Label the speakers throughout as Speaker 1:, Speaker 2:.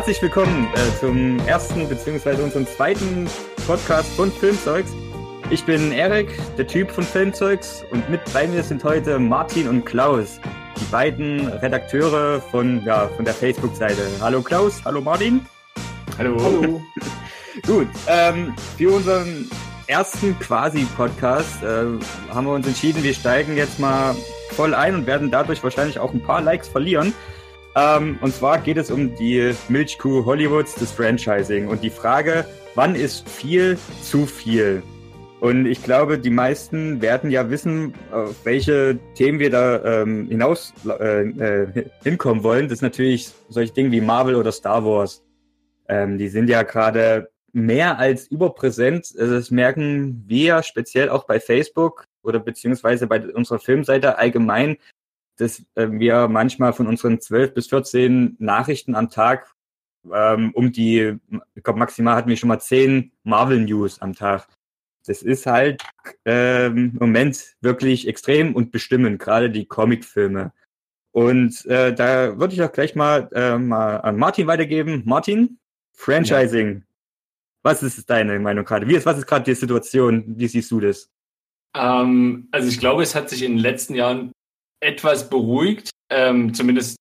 Speaker 1: herzlich willkommen äh, zum ersten bzw. unserem zweiten Podcast von Filmzeugs. Ich bin Erik, der Typ von Filmzeugs und mit bei mir sind heute Martin und Klaus, die beiden Redakteure von, ja, von der Facebook-Seite. Hallo Klaus, hallo Martin.
Speaker 2: Hallo. Hallo.
Speaker 1: Gut, ähm, für unseren ersten quasi-Podcast äh, haben wir uns entschieden, wir steigen jetzt mal voll ein und werden dadurch wahrscheinlich auch ein paar Likes verlieren. Ähm, und zwar geht es um die Milchkuh Hollywoods, das Franchising und die Frage, wann ist viel zu viel? Und ich glaube, die meisten werden ja wissen, auf welche Themen wir da ähm, hinaus äh, äh, hinkommen wollen. Das ist natürlich solche Dinge wie Marvel oder Star Wars. Ähm, die sind ja gerade mehr als überpräsent. Also das merken wir speziell auch bei Facebook oder beziehungsweise bei unserer Filmseite allgemein, dass äh, wir manchmal von unseren 12 bis 14 Nachrichten am Tag ähm, um die, ich glaube maximal hatten wir schon mal 10 Marvel News am Tag das ist halt ähm, im Moment wirklich extrem und bestimmend, gerade die Comicfilme. Und äh, da würde ich auch gleich mal, äh, mal an Martin weitergeben. Martin, Franchising. Ja. Was ist deine Meinung gerade? Wie ist, was ist gerade die Situation? Wie siehst du das?
Speaker 2: Ähm, also ich glaube, es hat sich in den letzten Jahren etwas beruhigt. Ähm, zumindest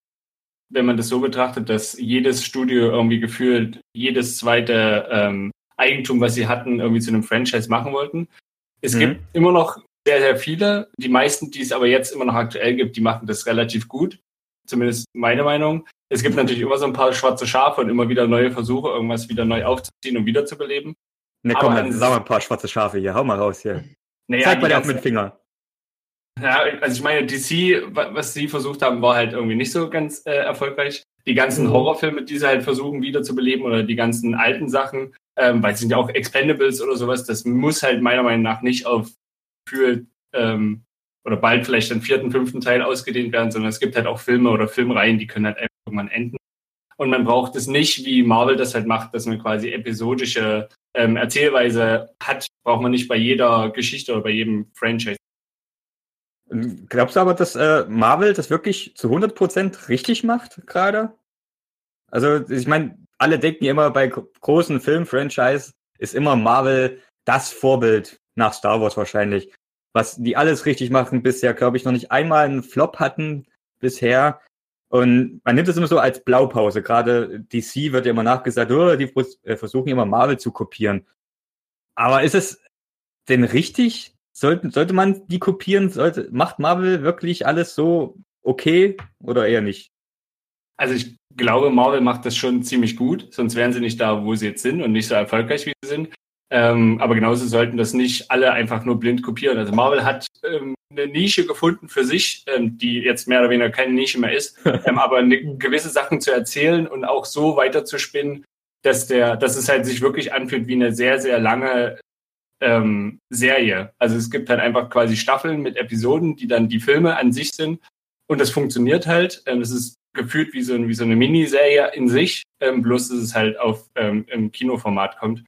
Speaker 2: wenn man das so betrachtet, dass jedes Studio irgendwie gefühlt jedes zweite ähm, Eigentum, was sie hatten, irgendwie zu einem Franchise machen wollten. Es mhm. gibt immer noch sehr, sehr viele. Die meisten, die es aber jetzt immer noch aktuell gibt, die machen das relativ gut. Zumindest meine Meinung. Es gibt natürlich immer so ein paar schwarze Schafe und immer wieder neue Versuche, irgendwas wieder neu aufzuziehen und wiederzubeleben.
Speaker 1: Ne, komm, dann sag mal ein paar schwarze Schafe hier. Hau mal raus hier. Naja, Zeig mal dir auch mit dem Finger.
Speaker 2: Ja, also ich meine, DC, was sie versucht haben, war halt irgendwie nicht so ganz äh, erfolgreich. Die ganzen mhm. Horrorfilme, die sie halt versuchen wiederzubeleben oder die ganzen alten Sachen, ähm, weil es sind ja auch Expendables oder sowas, das muss halt meiner Meinung nach nicht auf für ähm, oder bald vielleicht den vierten, fünften Teil ausgedehnt werden, sondern es gibt halt auch Filme oder Filmreihen, die können halt einfach irgendwann enden. Und man braucht es nicht, wie Marvel das halt macht, dass man quasi episodische ähm, Erzählweise hat, braucht man nicht bei jeder Geschichte oder bei jedem Franchise.
Speaker 1: Glaubst du aber, dass äh, Marvel das wirklich zu 100% richtig macht gerade? Also ich meine, alle denken immer bei großen Film-Franchise ist immer Marvel das Vorbild nach Star Wars wahrscheinlich. Was die alles richtig machen, bisher, glaube ich, noch nicht einmal einen Flop hatten bisher. Und man nimmt es immer so als Blaupause. Gerade DC wird ja immer nachgesagt, oh, die äh, versuchen immer Marvel zu kopieren. Aber ist es denn richtig? Sollte, sollte man die kopieren? Sollte, macht Marvel wirklich alles so okay oder eher nicht?
Speaker 2: Also ich glaube, Marvel macht das schon ziemlich gut, sonst wären sie nicht da, wo sie jetzt sind und nicht so erfolgreich, wie sie sind. Ähm, aber genauso sollten das nicht alle einfach nur blind kopieren. Also Marvel hat ähm, eine Nische gefunden für sich, ähm, die jetzt mehr oder weniger keine Nische mehr ist, ähm, aber eine, gewisse Sachen zu erzählen und auch so weiterzuspinnen, dass der, dass es halt sich wirklich anfühlt wie eine sehr, sehr lange ähm, Serie. Also es gibt halt einfach quasi Staffeln mit Episoden, die dann die Filme an sich sind. Und das funktioniert halt. Ähm, es ist gefühlt wie so, wie so eine Miniserie in sich, ähm, bloß dass es halt auf ähm, im Kinoformat kommt.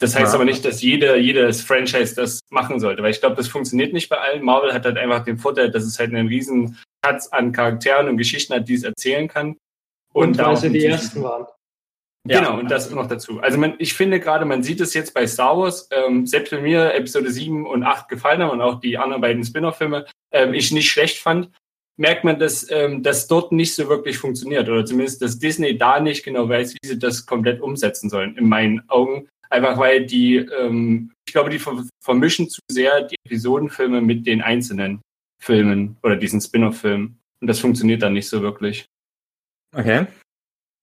Speaker 2: Das heißt ja. aber nicht, dass jede, jedes Franchise das machen sollte, weil ich glaube, das funktioniert nicht bei allen. Marvel hat halt einfach den Vorteil, dass es halt einen riesen Schatz an Charakteren und Geschichten hat, die es erzählen kann.
Speaker 3: Und, und weil sie die ersten waren.
Speaker 2: Ja. Genau, und das noch dazu. Also man, ich finde gerade, man sieht es jetzt bei Star Wars, ähm, selbst wenn mir Episode 7 und 8 gefallen haben und auch die anderen beiden Spin-off-Filme ähm, ich nicht schlecht fand, merkt man, dass ähm, das dort nicht so wirklich funktioniert oder zumindest, dass Disney da nicht genau weiß, wie sie das komplett umsetzen sollen, in meinen Augen. Einfach weil die, ähm, ich glaube, die vermischen zu sehr die Episodenfilme mit den einzelnen Filmen oder diesen Spin-off-Filmen. Und das funktioniert dann nicht so wirklich.
Speaker 1: Okay.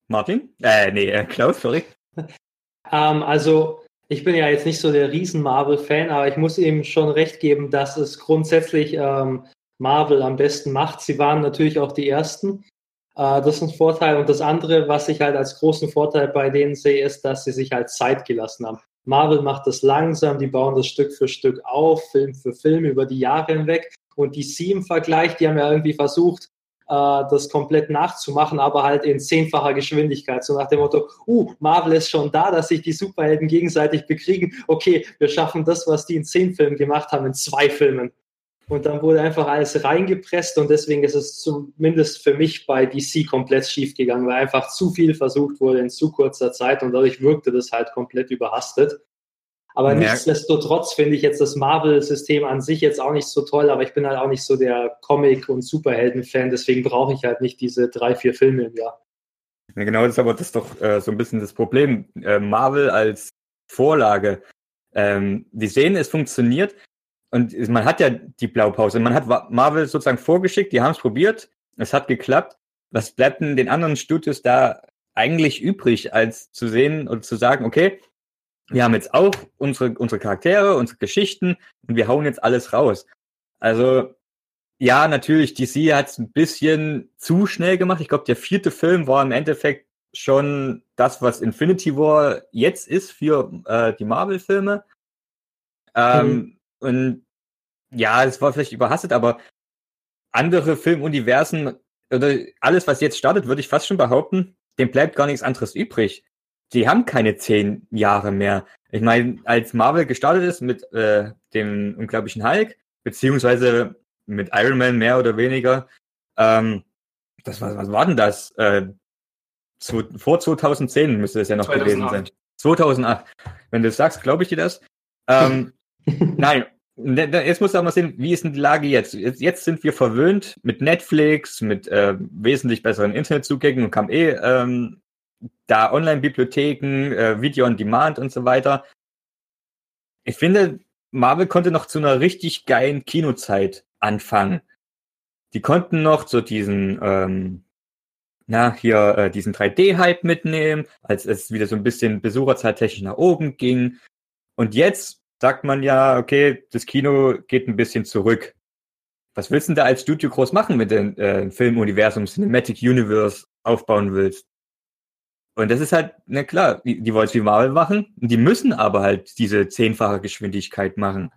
Speaker 1: Martin? Äh, nee, äh, Klaus, sorry.
Speaker 3: ähm, also, ich bin ja jetzt nicht so der riesen Marvel-Fan, aber ich muss ihm schon recht geben, dass es grundsätzlich ähm, Marvel am besten macht. Sie waren natürlich auch die Ersten. Äh, das ist ein Vorteil. Und das andere, was ich halt als großen Vorteil bei denen sehe, ist, dass sie sich halt Zeit gelassen haben. Marvel macht das langsam, die bauen das Stück für Stück auf, Film für Film über die Jahre hinweg. Und die Sie im Vergleich, die haben ja irgendwie versucht, das komplett nachzumachen, aber halt in zehnfacher Geschwindigkeit. So nach dem Motto, uh, Marvel ist schon da, dass sich die Superhelden gegenseitig bekriegen. Okay, wir schaffen das, was die in zehn Filmen gemacht haben, in zwei Filmen. und dann wurde einfach alles reingepresst und deswegen ist es zumindest für mich bei DC komplett schief gegangen, weil einfach zu viel versucht wurde in zu kurzer Zeit und dadurch wirkte das halt komplett überhastet. Aber ja. nichtsdestotrotz finde ich jetzt das Marvel-System an sich jetzt auch nicht so toll, aber ich bin halt auch nicht so der Comic- und Superhelden-Fan, deswegen brauche ich halt nicht diese drei, vier Filme im Jahr.
Speaker 1: Ja, genau, das ist aber das ist doch äh, so ein bisschen das Problem. Äh, Marvel als Vorlage. Ähm, die sehen, es funktioniert, und man hat ja die Blaupause. Man hat Marvel sozusagen vorgeschickt, die haben es probiert, es hat geklappt. Was bleibt denn den anderen Studios da eigentlich übrig, als zu sehen und zu sagen, okay, wir haben jetzt auch unsere, unsere Charaktere, unsere Geschichten und wir hauen jetzt alles raus. Also, ja, natürlich, DC hat es ein bisschen zu schnell gemacht. Ich glaube, der vierte Film war im Endeffekt schon das, was Infinity War jetzt ist für äh, die Marvel-Filme. Ähm, mhm. Und ja, es war vielleicht überhastet, aber andere Filmuniversen oder alles, was jetzt startet, würde ich fast schon behaupten, dem bleibt gar nichts anderes übrig. Die haben keine zehn Jahre mehr. Ich meine, als Marvel gestartet ist mit äh, dem unglaublichen Hulk, beziehungsweise mit Iron Man mehr oder weniger, ähm, das war, was war denn das? Äh, zu, vor 2010 müsste es ja noch 2008. gewesen sein. 2008. Wenn du sagst, glaube ich dir das. Ähm, Nein, ne, ne, jetzt musst du auch mal sehen, wie ist denn die Lage jetzt? Jetzt, jetzt sind wir verwöhnt mit Netflix, mit äh, wesentlich besseren Internetzugängen und kam eh ähm, da Online-Bibliotheken, äh, Video on Demand und so weiter. Ich finde, Marvel konnte noch zu einer richtig geilen Kinozeit anfangen. Die konnten noch so diesen, ähm, na, hier äh, diesen 3D-Hype mitnehmen, als es wieder so ein bisschen besucherzeittechnisch nach oben ging. Und jetzt sagt man ja, okay, das Kino geht ein bisschen zurück. Was willst du denn da als Studio groß machen mit dem äh, Filmuniversum, Cinematic Universe aufbauen willst? Und das ist halt, na klar, die, die wollen es wie Marvel machen, die müssen aber halt diese zehnfache Geschwindigkeit machen.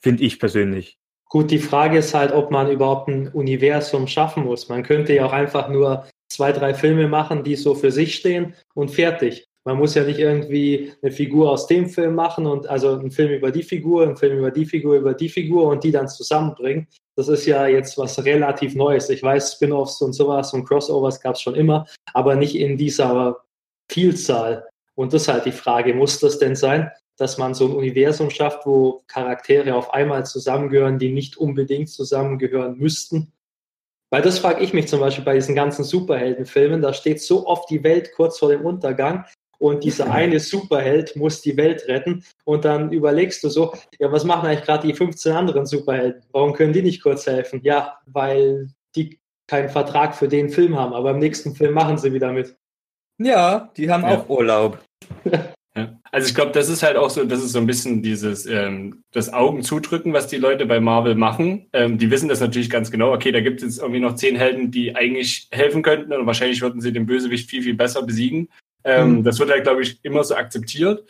Speaker 1: Finde ich persönlich.
Speaker 3: Gut, die Frage ist halt, ob man überhaupt ein Universum schaffen muss. Man könnte ja auch einfach nur zwei, drei Filme machen, die so für sich stehen und fertig. Man muss ja nicht irgendwie eine Figur aus dem Film machen und also einen Film über die Figur, einen Film über die Figur, über die Figur und die dann zusammenbringen. Das ist ja jetzt was relativ Neues. Ich weiß, Spin-offs und sowas und Crossovers gab es schon immer, aber nicht in dieser Vielzahl. Und das ist halt die Frage, muss das denn sein, dass man so ein Universum schafft, wo Charaktere auf einmal zusammengehören, die nicht unbedingt zusammengehören müssten? Weil das frage ich mich zum Beispiel bei diesen ganzen Superheldenfilmen. Da steht so oft die Welt kurz vor dem Untergang und dieser eine Superheld muss die Welt retten und dann überlegst du so, ja, was machen eigentlich gerade die 15 anderen Superhelden? Warum können die nicht kurz helfen? Ja, weil die keinen Vertrag für den Film haben, aber im nächsten Film machen sie wieder mit.
Speaker 1: Ja, die haben ja. auch Urlaub.
Speaker 2: Also ich glaube, das ist halt auch so, das ist so ein bisschen dieses ähm, das Augen zudrücken, was die Leute bei Marvel machen. Ähm, die wissen das natürlich ganz genau. Okay, da gibt es irgendwie noch zehn Helden, die eigentlich helfen könnten und wahrscheinlich würden sie den Bösewicht viel viel besser besiegen. Ähm, mhm. Das wird halt, glaube ich, immer so akzeptiert.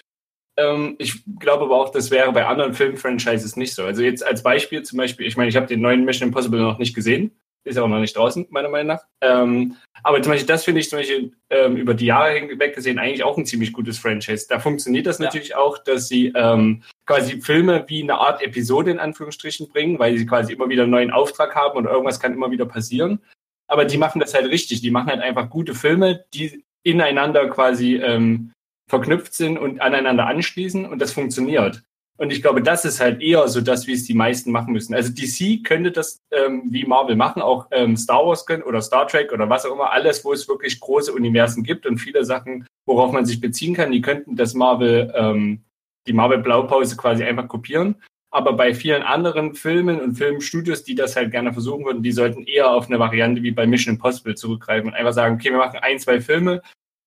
Speaker 2: Ähm, ich glaube aber auch, das wäre bei anderen Filmfranchises nicht so. Also jetzt als Beispiel zum Beispiel, ich meine, ich habe den neuen Mission Impossible noch nicht gesehen. Ist ja auch noch nicht draußen, meiner Meinung nach. Ähm, aber zum Beispiel, das finde ich zum Beispiel ähm, über die Jahre hinweg gesehen eigentlich auch ein ziemlich gutes Franchise. Da funktioniert das ja. natürlich auch, dass sie ähm, quasi Filme wie eine Art Episode in Anführungsstrichen bringen, weil sie quasi immer wieder einen neuen Auftrag haben und irgendwas kann immer wieder passieren. Aber die machen das halt richtig. Die machen halt einfach gute Filme, die ineinander quasi ähm, verknüpft sind und aneinander anschließen und das funktioniert. Und ich glaube, das ist halt eher so das, wie es die meisten machen müssen. Also DC könnte das ähm, wie Marvel machen, auch ähm, Star Wars können oder Star Trek oder was auch immer, alles, wo es wirklich große Universen gibt und viele Sachen, worauf man sich beziehen kann, die könnten das Marvel, ähm, die Marvel Blaupause quasi einfach kopieren. Aber bei vielen anderen Filmen und Filmstudios, die das halt gerne versuchen würden, die sollten eher auf eine Variante wie bei Mission Impossible zurückgreifen und einfach sagen, okay, wir machen ein, zwei Filme,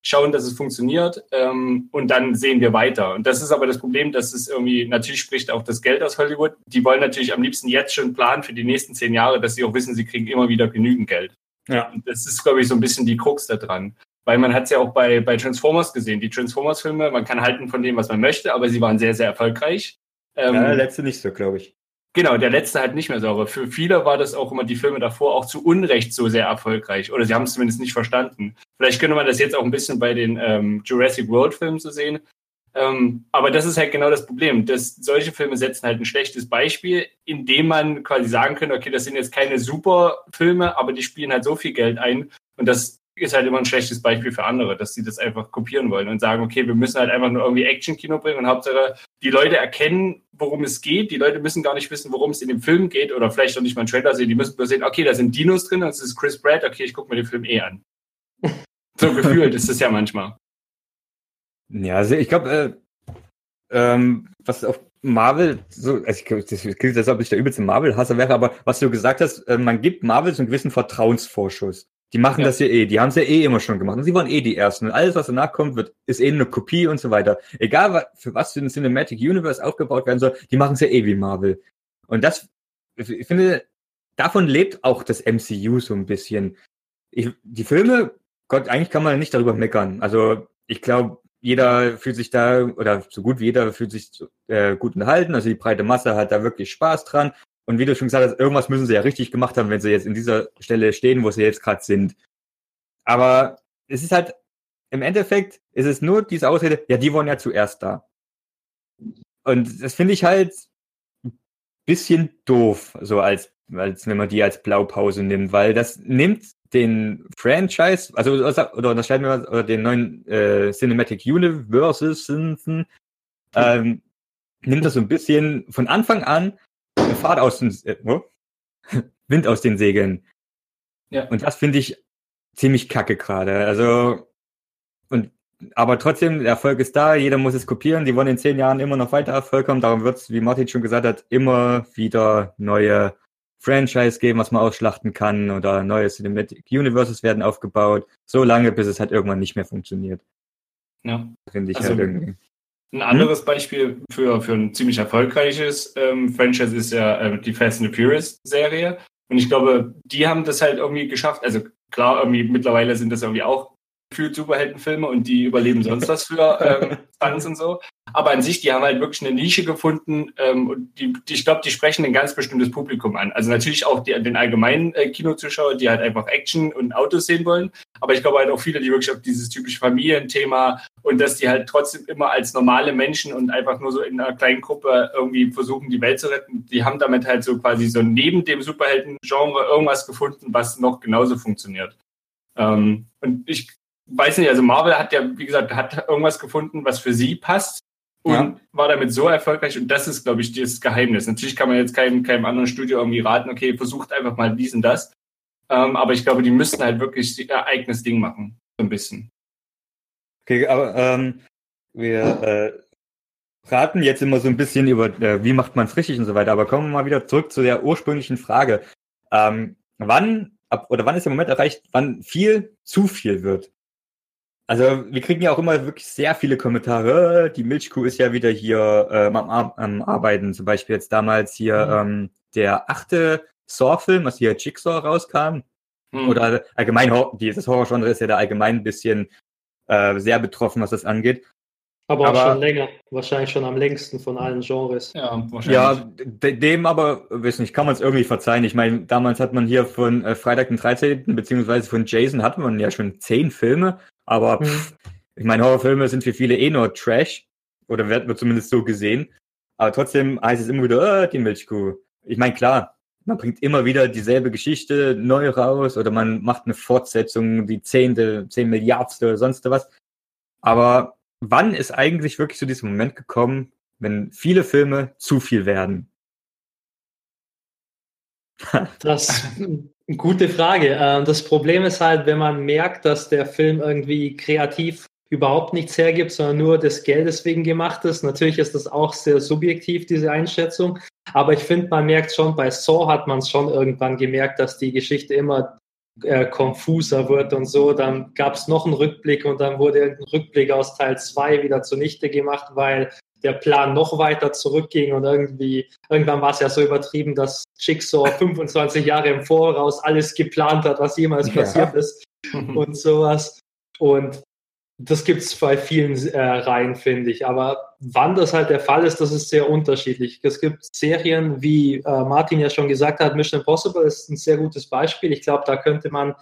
Speaker 2: schauen, dass es funktioniert ähm, und dann sehen wir weiter. Und das ist aber das Problem, dass es irgendwie, natürlich spricht auch das Geld aus Hollywood. Die wollen natürlich am liebsten jetzt schon planen für die nächsten zehn Jahre, dass sie auch wissen, sie kriegen immer wieder genügend Geld. Ja. Und das ist, glaube ich, so ein bisschen die Krux da dran. Weil man hat es ja auch bei, bei Transformers gesehen. Die Transformers-Filme, man kann halten von dem, was man möchte, aber sie waren sehr, sehr erfolgreich.
Speaker 1: Ähm, ja, der letzte nicht so, glaube ich.
Speaker 2: Genau, der letzte halt nicht mehr so. Aber für viele war das auch immer die Filme davor auch zu Unrecht so sehr erfolgreich. Oder sie haben es zumindest nicht verstanden. Vielleicht könnte man das jetzt auch ein bisschen bei den ähm, Jurassic World Filmen so sehen. Ähm, aber das ist halt genau das Problem. Dass solche Filme setzen halt ein schlechtes Beispiel, indem man quasi sagen könnte, okay, das sind jetzt keine super Filme, aber die spielen halt so viel Geld ein. Und das ist halt immer ein schlechtes Beispiel für andere, dass sie das einfach kopieren wollen und sagen, okay, wir müssen halt einfach nur irgendwie Action-Kino bringen und Hauptsache die Leute erkennen, worum es geht. Die Leute müssen gar nicht wissen, worum es in dem Film geht oder vielleicht auch nicht mal einen Trailer sehen. Die müssen nur sehen, okay, da sind Dinos drin, das ist Chris Pratt, okay, ich gucke mir den Film eh an. So gefühlt ist es ja manchmal.
Speaker 1: Ja, also ich glaube, äh, ähm, was auf Marvel so, also ich, das klingt, als ob ich der übelste Marvel-Hasser wäre, aber was du gesagt hast, äh, man gibt Marvel so einen gewissen Vertrauensvorschuss. Die machen ja. das ja eh, die haben es ja eh immer schon gemacht und sie waren eh die Ersten und alles, was danach kommt, wird, ist eh eine Kopie und so weiter. Egal, für was für ein Cinematic Universe aufgebaut werden soll, die machen es ja eh wie Marvel. Und das, ich finde, davon lebt auch das MCU so ein bisschen. Ich, die Filme, Gott, eigentlich kann man nicht darüber meckern. Also ich glaube, jeder fühlt sich da, oder so gut wie jeder fühlt sich äh, gut unterhalten. Also die breite Masse hat da wirklich Spaß dran. Und wie du schon gesagt hast, irgendwas müssen sie ja richtig gemacht haben, wenn sie jetzt in dieser Stelle stehen, wo sie jetzt gerade sind. Aber es ist halt, im Endeffekt ist es nur diese Ausrede, ja, die waren ja zuerst da. Und das finde ich halt ein bisschen doof, so als, als wenn man die als Blaupause nimmt, weil das nimmt den Franchise, also oder unterscheiden wir oder den neuen äh, Cinematic Universes ähm, nimmt das so ein bisschen von Anfang an Fahrt aus den äh, Wind aus den Segeln. Ja. Und das finde ich ziemlich kacke gerade. Also und aber trotzdem, der Erfolg ist da, jeder muss es kopieren, die wollen in zehn Jahren immer noch weiter Erfolg haben, darum wird es, wie Martin schon gesagt hat, immer wieder neue Franchise geben, was man ausschlachten kann oder neue Cinematic Universes werden aufgebaut, so lange, bis es halt irgendwann nicht mehr funktioniert.
Speaker 2: Ja. Finde ich also, halt irgendwie. Ein anderes hm? Beispiel für, für ein ziemlich erfolgreiches ähm, Franchise ist ja äh, die Fast and the Furious Serie. Und ich glaube, die haben das halt irgendwie geschafft. Also klar, irgendwie mittlerweile sind das irgendwie auch gefühlt Superheldenfilme und die überleben sonst was für ähm, Fans und so. Aber an sich, die haben halt wirklich eine Nische gefunden ähm, und die, die ich glaube, die sprechen ein ganz bestimmtes Publikum an. Also natürlich auch die, den allgemeinen äh, Kinozuschauer, die halt einfach Action und Autos sehen wollen. Aber ich glaube halt auch viele, die wirklich auf dieses typische Familienthema und dass die halt trotzdem immer als normale Menschen und einfach nur so in einer kleinen Gruppe irgendwie versuchen, die Welt zu retten. Die haben damit halt so quasi so neben dem Superhelden-Genre irgendwas gefunden, was noch genauso funktioniert. Ähm, und ich weiß nicht, also Marvel hat ja, wie gesagt, hat irgendwas gefunden, was für sie passt und ja. war damit so erfolgreich. Und das ist, glaube ich, das Geheimnis. Natürlich kann man jetzt keinem, keinem anderen Studio irgendwie raten, okay, versucht einfach mal dies und das. Ähm, aber ich glaube, die müssten halt wirklich ihr eigenes Ding machen. So ein bisschen.
Speaker 1: Okay, aber ähm, wir äh, raten jetzt immer so ein bisschen über, äh, wie macht man es richtig und so weiter. Aber kommen wir mal wieder zurück zu der ursprünglichen Frage. Ähm, wann ab, oder wann ist der Moment erreicht, wann viel zu viel wird? Also wir kriegen ja auch immer wirklich sehr viele Kommentare. Die Milchkuh ist ja wieder hier ähm, am, am Arbeiten. Zum Beispiel jetzt damals hier mhm. ähm, der achte Saw-Film, was hier Jigsaw rauskam. Mhm. Oder allgemein, dieses Horror-Genre ist ja da allgemein ein bisschen äh, sehr betroffen, was das angeht.
Speaker 3: Aber, aber schon länger, wahrscheinlich schon am längsten von allen Genres.
Speaker 1: Ja, wahrscheinlich. Ja, dem aber, wissen nicht, kann man es irgendwie verzeihen. Ich meine, damals hat man hier von äh, Freitag den 13. beziehungsweise von Jason hat man ja schon zehn Filme aber mhm. pff, ich meine, Horrorfilme sind für viele eh nur Trash. Oder werden wir zumindest so gesehen. Aber trotzdem heißt es immer wieder, äh, die Milchkuh. Ich meine, klar, man bringt immer wieder dieselbe Geschichte neu raus oder man macht eine Fortsetzung, die zehnte, zehn Milliardste oder sonst was. Aber wann ist eigentlich wirklich so dieser Moment gekommen, wenn viele Filme zu viel werden?
Speaker 3: Das Gute Frage. Ähm, das Problem ist halt, wenn man merkt, dass der Film irgendwie kreativ überhaupt nichts hergibt, sondern nur des Geldes wegen gemacht ist. Natürlich ist das auch sehr subjektiv, diese Einschätzung. Aber ich finde, man merkt schon, bei Saw hat man es schon irgendwann gemerkt, dass die Geschichte immer äh, konfuser wird und so. Dann gab es noch einen Rückblick und dann wurde irgendein Rückblick aus Teil 2 wieder zunichte gemacht, weil der Plan noch weiter zurückging und irgendwie, irgendwann war es ja so übertrieben, dass Jigsaw 25 Jahre im Voraus alles geplant hat, was jemals passiert ja. ist und sowas. Und das gibt es bei vielen äh, Reihen, finde ich. Aber wann das halt der Fall ist, das ist sehr unterschiedlich. Es gibt Serien, wie äh, Martin ja schon gesagt hat, Mission Impossible ist ein sehr gutes Beispiel. Ich glaube, da könnte man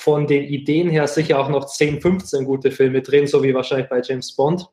Speaker 3: von den Ideen her sicher auch noch 10, 15 gute Filme drehen, so wie wahrscheinlich bei James Bond.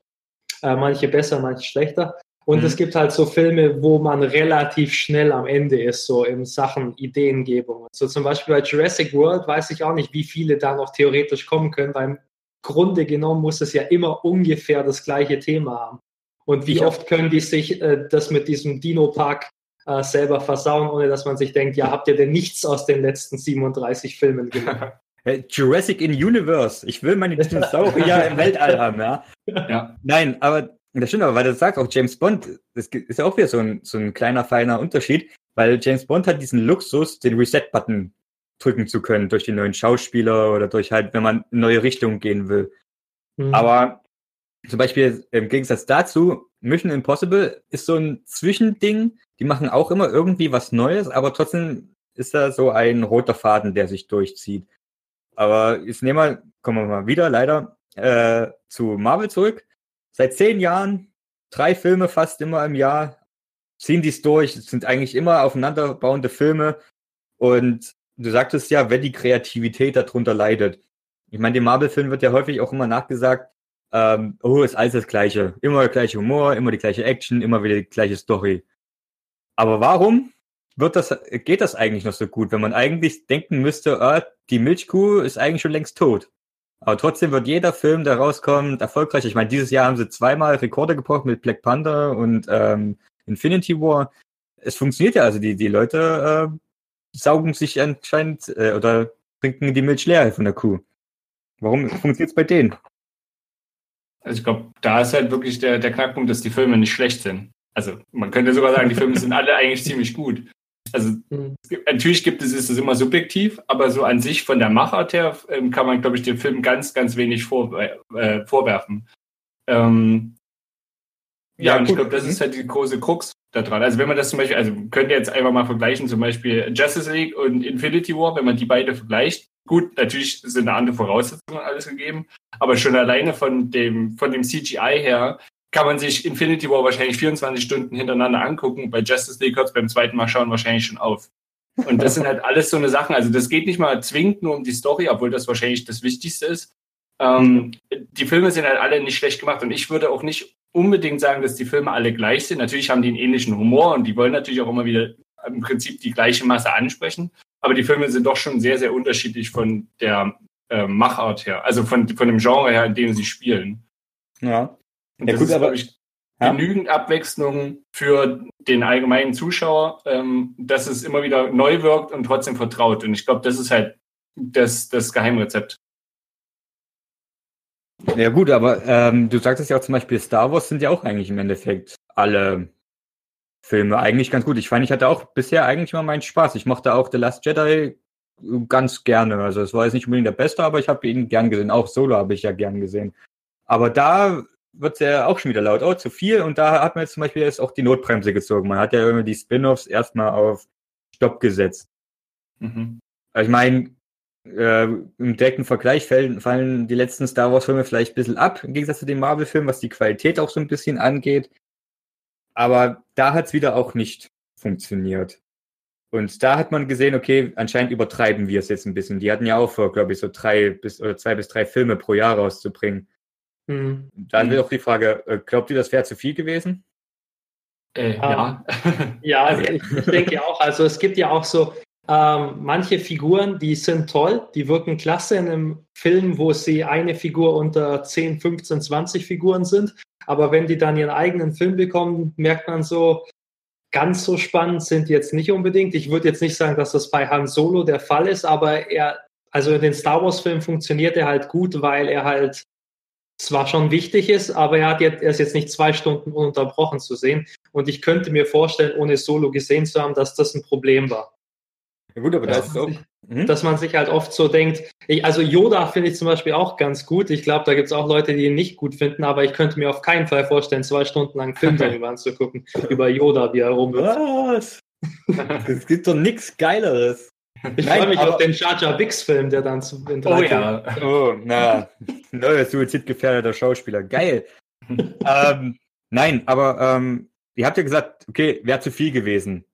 Speaker 3: Äh, manche besser, manche schlechter. Und
Speaker 1: Mhm.
Speaker 3: es gibt halt so Filme, wo man relativ schnell am Ende ist, so in Sachen Ideengebung. So zum Beispiel bei Jurassic World weiß ich auch nicht, wie viele da noch theoretisch kommen können, weil im Grunde genommen muss es ja immer ungefähr das gleiche Thema haben. Und wie
Speaker 1: hab-
Speaker 3: oft können die sich äh, das mit diesem Dino-Park äh, selber versauen, ohne dass man sich denkt, ja, habt ihr denn nichts aus den letzten 37 Filmen gemacht?
Speaker 1: Äh, Jurassic in Universe. Ich will meine Dinosaurier im Weltall haben, ja.
Speaker 2: Ja.
Speaker 1: Nein, aber das stimmt aber, weil du sagst, auch James Bond, das ist ja auch wieder so ein, so ein kleiner, feiner Unterschied, weil James Bond hat diesen Luxus, den Reset-Button drücken zu können durch die neuen Schauspieler oder durch halt, wenn man in neue Richtungen gehen will.
Speaker 3: Hm.
Speaker 1: Aber zum Beispiel im Gegensatz dazu, Mission Impossible ist so ein Zwischending. Die machen auch immer irgendwie was Neues, aber trotzdem ist da so ein roter Faden, der sich durchzieht. Aber jetzt nehmen wir, kommen wir mal wieder leider äh, zu Marvel zurück. Seit zehn Jahren, drei Filme fast immer im Jahr, ziehen dies durch. Es sind eigentlich immer aufeinanderbauende Filme. Und du sagtest ja, wenn die Kreativität darunter leidet. Ich meine, dem Marvel-Film wird ja häufig auch immer nachgesagt, ähm, oh, ist alles das Gleiche. Immer der gleiche Humor, immer die gleiche Action, immer wieder die gleiche Story. Aber warum wird das, geht das eigentlich noch so gut, wenn man eigentlich denken müsste, ah, die Milchkuh ist eigentlich schon längst tot. Aber trotzdem wird jeder Film, der rauskommt, erfolgreich. Ich meine, dieses Jahr haben sie zweimal Rekorde gebrochen mit Black Panther und ähm, Infinity War. Es funktioniert ja, also die, die Leute äh, saugen sich anscheinend äh, oder trinken die Milch leer von der Kuh. Warum funktioniert es bei denen?
Speaker 2: Also ich glaube, da ist halt wirklich der, der Knackpunkt, dass die Filme nicht schlecht sind. Also man könnte sogar sagen, die Filme sind alle eigentlich ziemlich gut. Also
Speaker 3: Hm.
Speaker 2: gibt, natürlich gibt es, ist es immer subjektiv, aber so an sich von der Machart her ähm, kann man, glaube ich, dem Film ganz, ganz wenig vor, äh, vorwerfen. Ähm, ja,
Speaker 1: Ja,
Speaker 2: und ich glaube, das
Speaker 1: Mhm.
Speaker 2: ist halt die große Krux da dran. Also wenn man das zum Beispiel, also könnt ihr jetzt einfach mal vergleichen, zum Beispiel Justice League und Infinity War, wenn man die beide vergleicht. Gut, natürlich sind da andere Voraussetzungen alles gegeben, aber schon alleine von dem, von dem CGI her kann man sich Infinity War wahrscheinlich 24 Stunden hintereinander angucken. Bei Justice League hört beim zweiten Mal schauen wahrscheinlich schon auf. Und das sind halt alles so eine Sachen. Also das geht nicht mal zwingend nur um die Story, obwohl das wahrscheinlich das Wichtigste ist. Ähm, die Filme sind halt alle nicht schlecht gemacht und ich würde auch nicht unbedingt sagen, dass die Filme alle gleich sind. Natürlich haben die einen ähnlichen Humor und die wollen natürlich auch immer wieder im Prinzip die gleiche Masse ansprechen. Aber die Filme sind doch schon sehr, sehr unterschiedlich von der äh, Machart her, also von, von dem Genre her, in dem sie spielen.
Speaker 1: Ja. Ja,
Speaker 2: das
Speaker 1: gut,
Speaker 2: ist,
Speaker 1: aber-
Speaker 2: ich,
Speaker 1: Ja.
Speaker 2: genügend Abwechslung für den allgemeinen Zuschauer, ähm, dass es immer wieder neu wirkt und trotzdem vertraut. Und ich glaube, das ist halt das, das Geheimrezept.
Speaker 1: Ja gut, aber ähm, du sagtest ja auch zum Beispiel Star Wars sind ja auch eigentlich im Endeffekt alle Filme eigentlich ganz gut. Ich fand, ich hatte auch bisher eigentlich immer meinen Spaß. Ich mochte auch The Last Jedi ganz gerne. Also es war jetzt nicht unbedingt der beste, aber ich habe ihn gern gesehen. Auch Solo habe ich ja gern gesehen. Aber da wird ja auch schon wieder laut, oh, zu viel. Und da hat man jetzt zum Beispiel jetzt auch die Notbremse gezogen. Man hat ja immer die Spin-offs erstmal auf Stopp gesetzt.
Speaker 2: Mhm.
Speaker 1: Also ich meine, äh, im direkten Vergleich fallen, fallen die letzten Star Wars-Filme vielleicht ein bisschen ab, im Gegensatz zu den Marvel-Filmen, was die Qualität auch so ein bisschen angeht. Aber da hat es wieder auch nicht funktioniert. Und da hat man gesehen, okay, anscheinend übertreiben wir es jetzt ein bisschen. Die hatten ja auch vor, glaube ich, so drei bis oder zwei bis drei Filme pro Jahr rauszubringen.
Speaker 3: Hm.
Speaker 1: Da
Speaker 2: Mhm.
Speaker 1: wird auch die Frage, äh, glaubt ihr, das wäre zu viel gewesen?
Speaker 2: Äh, ja.
Speaker 3: Ja, also ich, ich denke auch. Also es gibt ja auch so ähm, manche Figuren, die sind toll, die wirken klasse in einem Film, wo sie eine Figur unter 10, 15, 20 Figuren sind. Aber wenn die dann ihren eigenen Film bekommen, merkt man so, ganz so spannend sind die jetzt nicht unbedingt. Ich würde jetzt nicht sagen, dass das bei Han Solo der Fall ist, aber er, also in den Star Wars-Filmen funktioniert er halt gut, weil er halt zwar schon wichtig ist, aber er, hat jetzt, er ist jetzt nicht zwei Stunden ununterbrochen zu sehen. Und ich könnte mir vorstellen, ohne Solo gesehen zu haben, dass das ein Problem war.
Speaker 1: Ja gut, aber
Speaker 3: Ja.
Speaker 1: das ist auch. Hm?
Speaker 3: Dass man sich halt oft so denkt, ich, also Yoda finde ich zum Beispiel auch ganz gut. Ich glaube, da gibt es auch Leute, die ihn nicht gut finden, aber ich könnte mir auf keinen Fall vorstellen, zwei Stunden lang einen Film darüber anzugucken, über Yoda, wie er rumwirft.
Speaker 1: Was? Es gibt doch nichts Geileres.
Speaker 3: Ich freue mich
Speaker 1: aber-
Speaker 3: auf den Jar Jar Binks Film, der dann zu, in
Speaker 2: Oh ja.
Speaker 1: Oh, na, neuer suizidgefährdeter Schauspieler. Geil. ähm, nein, aber ähm, ihr habt ja gesagt, okay, wäre zu viel gewesen.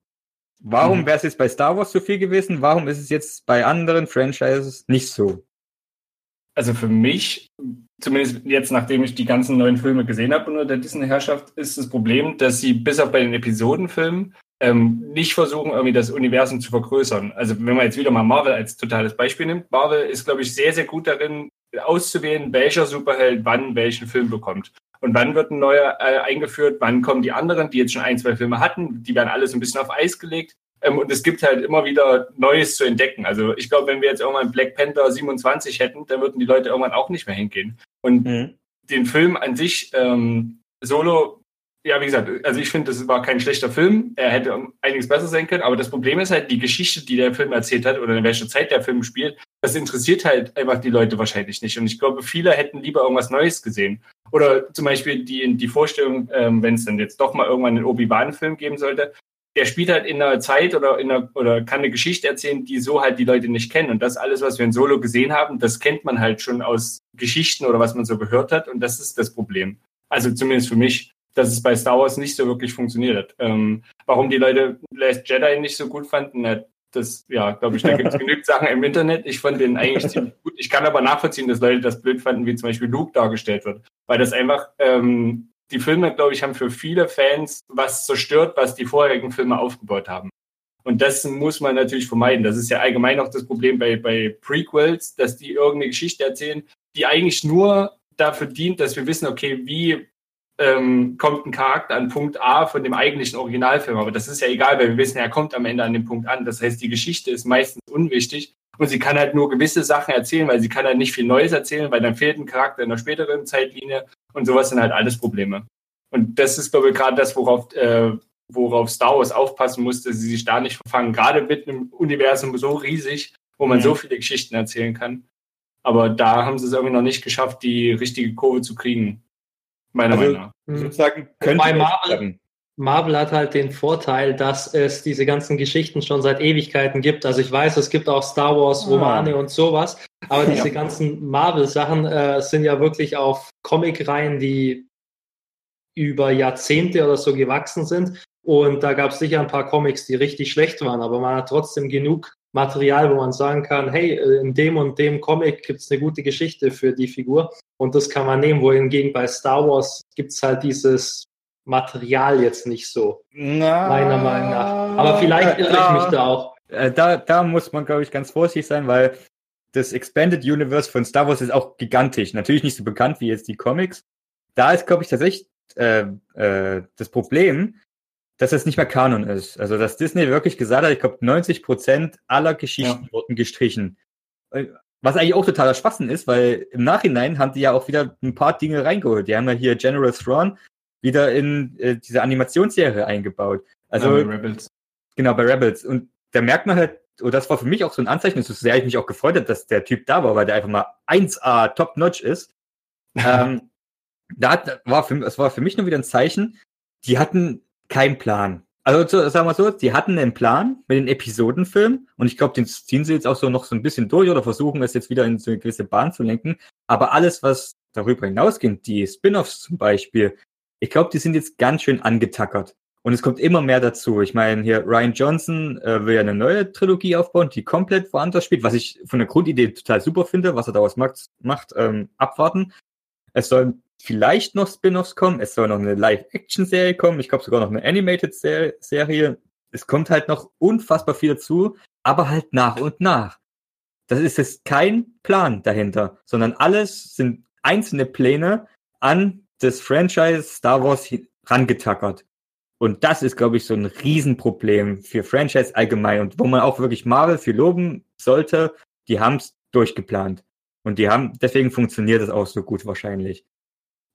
Speaker 1: Warum
Speaker 2: Mhm.
Speaker 1: wäre es jetzt bei Star Wars zu viel gewesen? Warum ist es jetzt bei anderen Franchises nicht so?
Speaker 2: also für mich, zumindest jetzt nachdem ich die ganzen neuen Filme gesehen habe unter der Disney-Herrschaft, ist das Problem, dass sie bis auf bei den Episodenfilmen ähm, nicht versuchen, irgendwie das Universum zu vergrößern. Also wenn man jetzt wieder mal Marvel als totales Beispiel nimmt, Marvel ist, glaube ich, sehr, sehr gut darin, auszuwählen, welcher Superheld wann welchen Film bekommt. Und wann wird ein neuer äh, eingeführt, wann kommen die anderen, die jetzt schon ein, zwei Filme hatten, die werden alle so ein bisschen auf Eis gelegt. Ähm, und es gibt halt immer wieder Neues zu entdecken. Also ich glaube, wenn wir jetzt irgendwann Black Panther 27 hätten, dann würden die Leute irgendwann auch nicht mehr hingehen. Und mhm. den Film an sich, ähm, Solo ja, wie gesagt, also ich finde, das war kein schlechter Film. Er hätte einiges besser sein können. Aber das Problem ist halt, die Geschichte, die der Film erzählt hat oder in welcher Zeit der Film spielt, das interessiert halt einfach die Leute wahrscheinlich nicht. Und ich glaube, viele hätten lieber irgendwas Neues gesehen. Oder zum Beispiel die, die Vorstellung, ähm, wenn es dann jetzt doch mal irgendwann einen Obi-Wan-Film geben sollte, der spielt halt in einer Zeit oder in einer, oder kann eine Geschichte erzählen, die so halt die Leute nicht kennen. Und das alles, was wir in Solo gesehen haben, das kennt man halt schon aus Geschichten oder was man so gehört hat. Und das ist das Problem. Also zumindest für mich dass es bei Star Wars nicht so wirklich funktioniert hat. Ähm, warum die Leute Last Jedi nicht so gut fanden, das, ja, glaube ich, da gibt es genügend Sachen im Internet. Ich fand den eigentlich ziemlich gut. Ich kann aber nachvollziehen, dass Leute das blöd fanden, wie zum Beispiel Luke dargestellt wird. Weil das einfach, ähm, die Filme, glaube ich, haben für viele Fans was zerstört, was die vorherigen Filme aufgebaut haben. Und das muss man natürlich vermeiden. Das ist ja allgemein auch das Problem bei, bei Prequels, dass die irgendeine Geschichte erzählen, die eigentlich nur dafür dient, dass wir wissen, okay, wie ähm, kommt ein Charakter an Punkt A von dem eigentlichen Originalfilm. Aber das ist ja egal, weil wir wissen, er kommt am Ende an dem Punkt an. Das heißt, die Geschichte ist meistens unwichtig und sie kann halt nur gewisse Sachen erzählen, weil sie kann halt nicht viel Neues erzählen, weil dann fehlt ein Charakter in der späteren Zeitlinie und sowas sind halt alles Probleme. Und das ist, glaube ich, gerade das, worauf, äh, worauf Star Wars aufpassen muss, dass sie sich da nicht verfangen. Gerade mit einem Universum so riesig, wo man mhm. so viele Geschichten erzählen kann. Aber da haben sie es irgendwie noch nicht geschafft, die richtige Kurve zu kriegen. Meiner also, Meinung nach.
Speaker 3: Sozusagen könnte Bei Marvel, Marvel hat halt den Vorteil, dass es diese ganzen Geschichten schon seit Ewigkeiten gibt. Also ich weiß, es gibt auch Star Wars ah. Romane ah. und sowas, aber diese ja. ganzen Marvel-Sachen äh, sind ja wirklich auf Comic-Reihen, die über Jahrzehnte oder so gewachsen sind. Und da gab es sicher ein paar Comics, die richtig schlecht waren, aber man hat trotzdem genug Material, wo man sagen kann, hey, äh, in dem und dem Comic gibt es eine gute Geschichte für die Figur und das kann man nehmen, wohingegen bei Star Wars gibt es halt dieses Material jetzt nicht so, Na, meiner Meinung nach. Aber vielleicht irre ich mich da auch.
Speaker 1: Äh, da, da muss man, glaube ich, ganz vorsichtig sein, weil das Expanded Universe von Star Wars ist auch gigantisch. Natürlich nicht so bekannt wie jetzt die Comics. Da ist, glaube ich, tatsächlich äh, äh, das Problem, dass es nicht mehr Kanon ist. Also, dass Disney wirklich gesagt hat, ich glaube, 90 Prozent aller Geschichten ja. wurden gestrichen. Äh, was eigentlich auch totaler Schwachsinn ist, weil im Nachhinein haben die ja auch wieder ein paar Dinge reingeholt. Die haben ja hier General Thrawn wieder in äh, diese Animationsserie eingebaut. Also, ja, bei Rebels. Genau, bei Rebels. Und da merkt man halt, und das war für mich auch so ein Anzeichen, so sehr ich mich auch gefreut habe, dass der Typ da war, weil der einfach mal 1A top-notch ist. ähm, da war für, es war für mich nur wieder ein Zeichen, die hatten kein Plan. Also sagen wir so, sie hatten einen Plan mit den Episodenfilmen und ich glaube, den ziehen sie jetzt auch so noch so ein bisschen durch oder versuchen es jetzt wieder in so eine gewisse Bahn zu lenken. Aber alles, was darüber hinausgeht, die Spin-offs zum Beispiel, ich glaube, die sind jetzt ganz schön angetackert. Und es kommt immer mehr dazu. Ich meine, hier Ryan Johnson äh, will ja eine neue Trilogie aufbauen, die komplett woanders spielt, was ich von der Grundidee total super finde, was er daraus macht, macht ähm, abwarten. Es soll vielleicht noch Spin-offs kommen. Es soll noch eine Live-Action-Serie kommen. Ich glaube sogar noch eine Animated-Serie. Es kommt halt noch unfassbar viel dazu, aber halt nach und nach. Das ist jetzt kein Plan dahinter, sondern alles sind einzelne Pläne an das Franchise Star Wars rangetackert. Und das ist, glaube ich, so ein Riesenproblem für Franchise allgemein und wo man auch wirklich Marvel für loben sollte. Die haben es durchgeplant. Und die haben, deswegen funktioniert es auch so gut wahrscheinlich.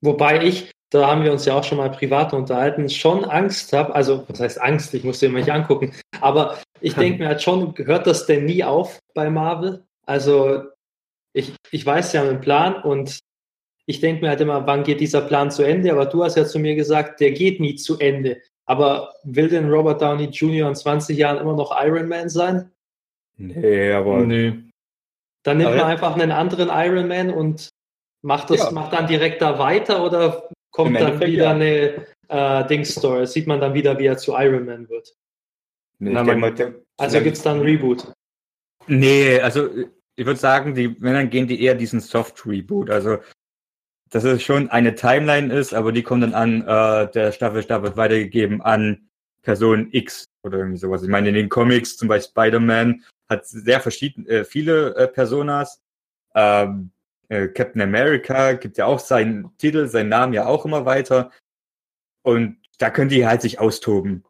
Speaker 3: Wobei ich, da haben wir uns ja auch schon mal privat unterhalten, schon Angst habe, also was heißt Angst, ich muss den mal nicht angucken, aber ich denke mir halt schon, hört das denn nie auf bei Marvel? Also ich, ich weiß ja einen Plan und ich denke mir halt immer, wann geht dieser Plan zu Ende? Aber du hast ja zu mir gesagt, der geht nie zu Ende. Aber will denn Robert Downey Jr. in 20 Jahren immer noch Iron Man sein?
Speaker 1: Nee, aber. Nee.
Speaker 3: Dann nimmt man einfach einen anderen Iron Man und Macht das, ja. macht dann direkt da weiter oder kommt dann wieder ja. eine äh, Dings-Story? Sieht man dann wieder, wie er zu Iron Man wird?
Speaker 1: Nee, Na, man, der,
Speaker 3: also gibt es dann ein Reboot?
Speaker 1: Nee, also ich würde sagen, die, wenn dann gehen die eher diesen Soft-Reboot. Also, dass es schon eine Timeline ist, aber die kommt dann an, äh, der Staffelstab wird weitergegeben an Person X oder irgendwie sowas. Ich meine, in den Comics, zum Beispiel Spider-Man, hat sehr verschiedene, äh, viele äh, Personas. Ähm, äh, Captain America gibt ja auch seinen Titel, seinen Namen ja auch immer weiter. Und da können die halt sich austoben.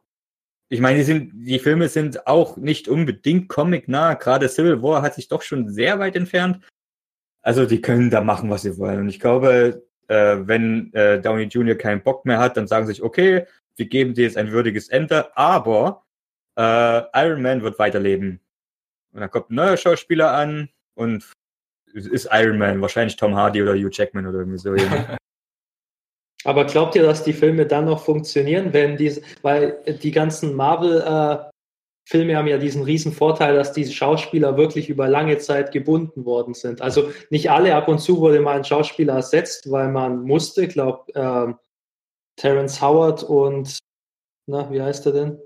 Speaker 1: Ich meine, die, sind, die Filme sind auch nicht unbedingt comic-nah. Gerade Civil War hat sich doch schon sehr weit entfernt. Also die können da machen, was sie wollen. Und ich glaube, äh, wenn äh, Downey Jr. keinen Bock mehr hat, dann sagen sie sich, okay, wir geben dir jetzt ein würdiges Ende, aber äh, Iron Man wird weiterleben. Und dann kommt ein neuer Schauspieler an und ist Iron Man, wahrscheinlich Tom Hardy oder Hugh Jackman oder irgendwie so.
Speaker 3: Aber glaubt ihr, dass die Filme dann noch funktionieren, wenn diese, weil die ganzen Marvel-Filme äh, haben ja diesen riesen Vorteil, dass diese Schauspieler wirklich über lange Zeit gebunden worden sind. Also nicht alle, ab und zu wurde mal ein Schauspieler ersetzt, weil man musste, glaube äh, Terence Howard und, na, wie heißt er denn?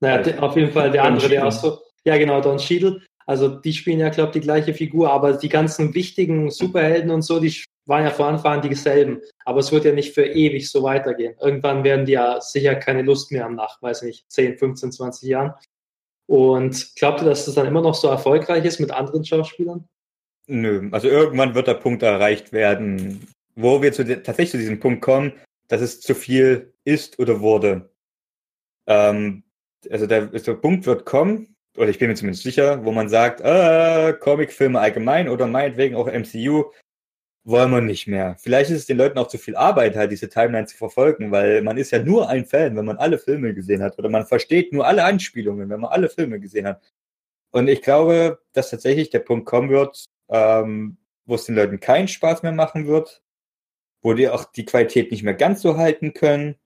Speaker 3: Naja, auf jeden Fall der andere, der auch so, ja genau, Don Cheadle. Also die spielen ja, glaube ich, die gleiche Figur, aber die ganzen wichtigen Superhelden und so, die waren ja von Anfang an dieselben. Aber es wird ja nicht für ewig so weitergehen. Irgendwann werden die ja sicher keine Lust mehr haben nach, weiß nicht, 10, 15, 20 Jahren. Und glaubt ihr, dass das dann immer noch so erfolgreich ist mit anderen Schauspielern?
Speaker 1: Nö, also irgendwann wird der Punkt erreicht werden, wo wir zu, tatsächlich zu diesem Punkt kommen, dass es zu viel ist oder wurde. Ähm, also der, der Punkt wird kommen, oder ich bin mir zumindest sicher, wo man sagt, äh, Comicfilme allgemein oder meinetwegen auch MCU wollen wir nicht mehr. Vielleicht ist es den Leuten auch zu viel Arbeit, halt diese Timeline zu verfolgen, weil man ist ja nur ein Fan, wenn man alle Filme gesehen hat oder man versteht nur alle Anspielungen, wenn man alle Filme gesehen hat. Und ich glaube, dass tatsächlich der Punkt kommen wird, ähm, wo es den Leuten keinen Spaß mehr machen wird, wo die auch die Qualität nicht mehr ganz so halten können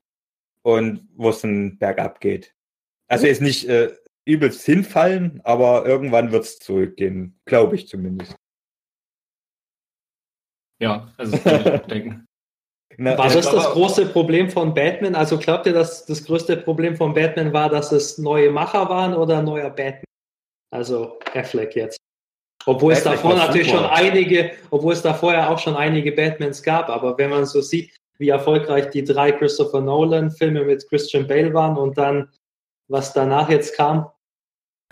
Speaker 1: und wo es dann bergab geht. Also jetzt nicht äh, übelst hinfallen, aber irgendwann wird es zurückgehen, glaube ich zumindest.
Speaker 2: Ja, also kann ich denken.
Speaker 3: Na, war das das große Problem von Batman? Also glaubt ihr, dass das größte Problem von Batman war, dass es neue Macher waren oder neuer Batman? Also Affleck jetzt. Obwohl Affleck es davor natürlich schon einige, obwohl es da vorher auch schon einige Batmans gab, aber wenn man so sieht, wie erfolgreich die drei Christopher Nolan Filme mit Christian Bale waren und dann was danach jetzt kam.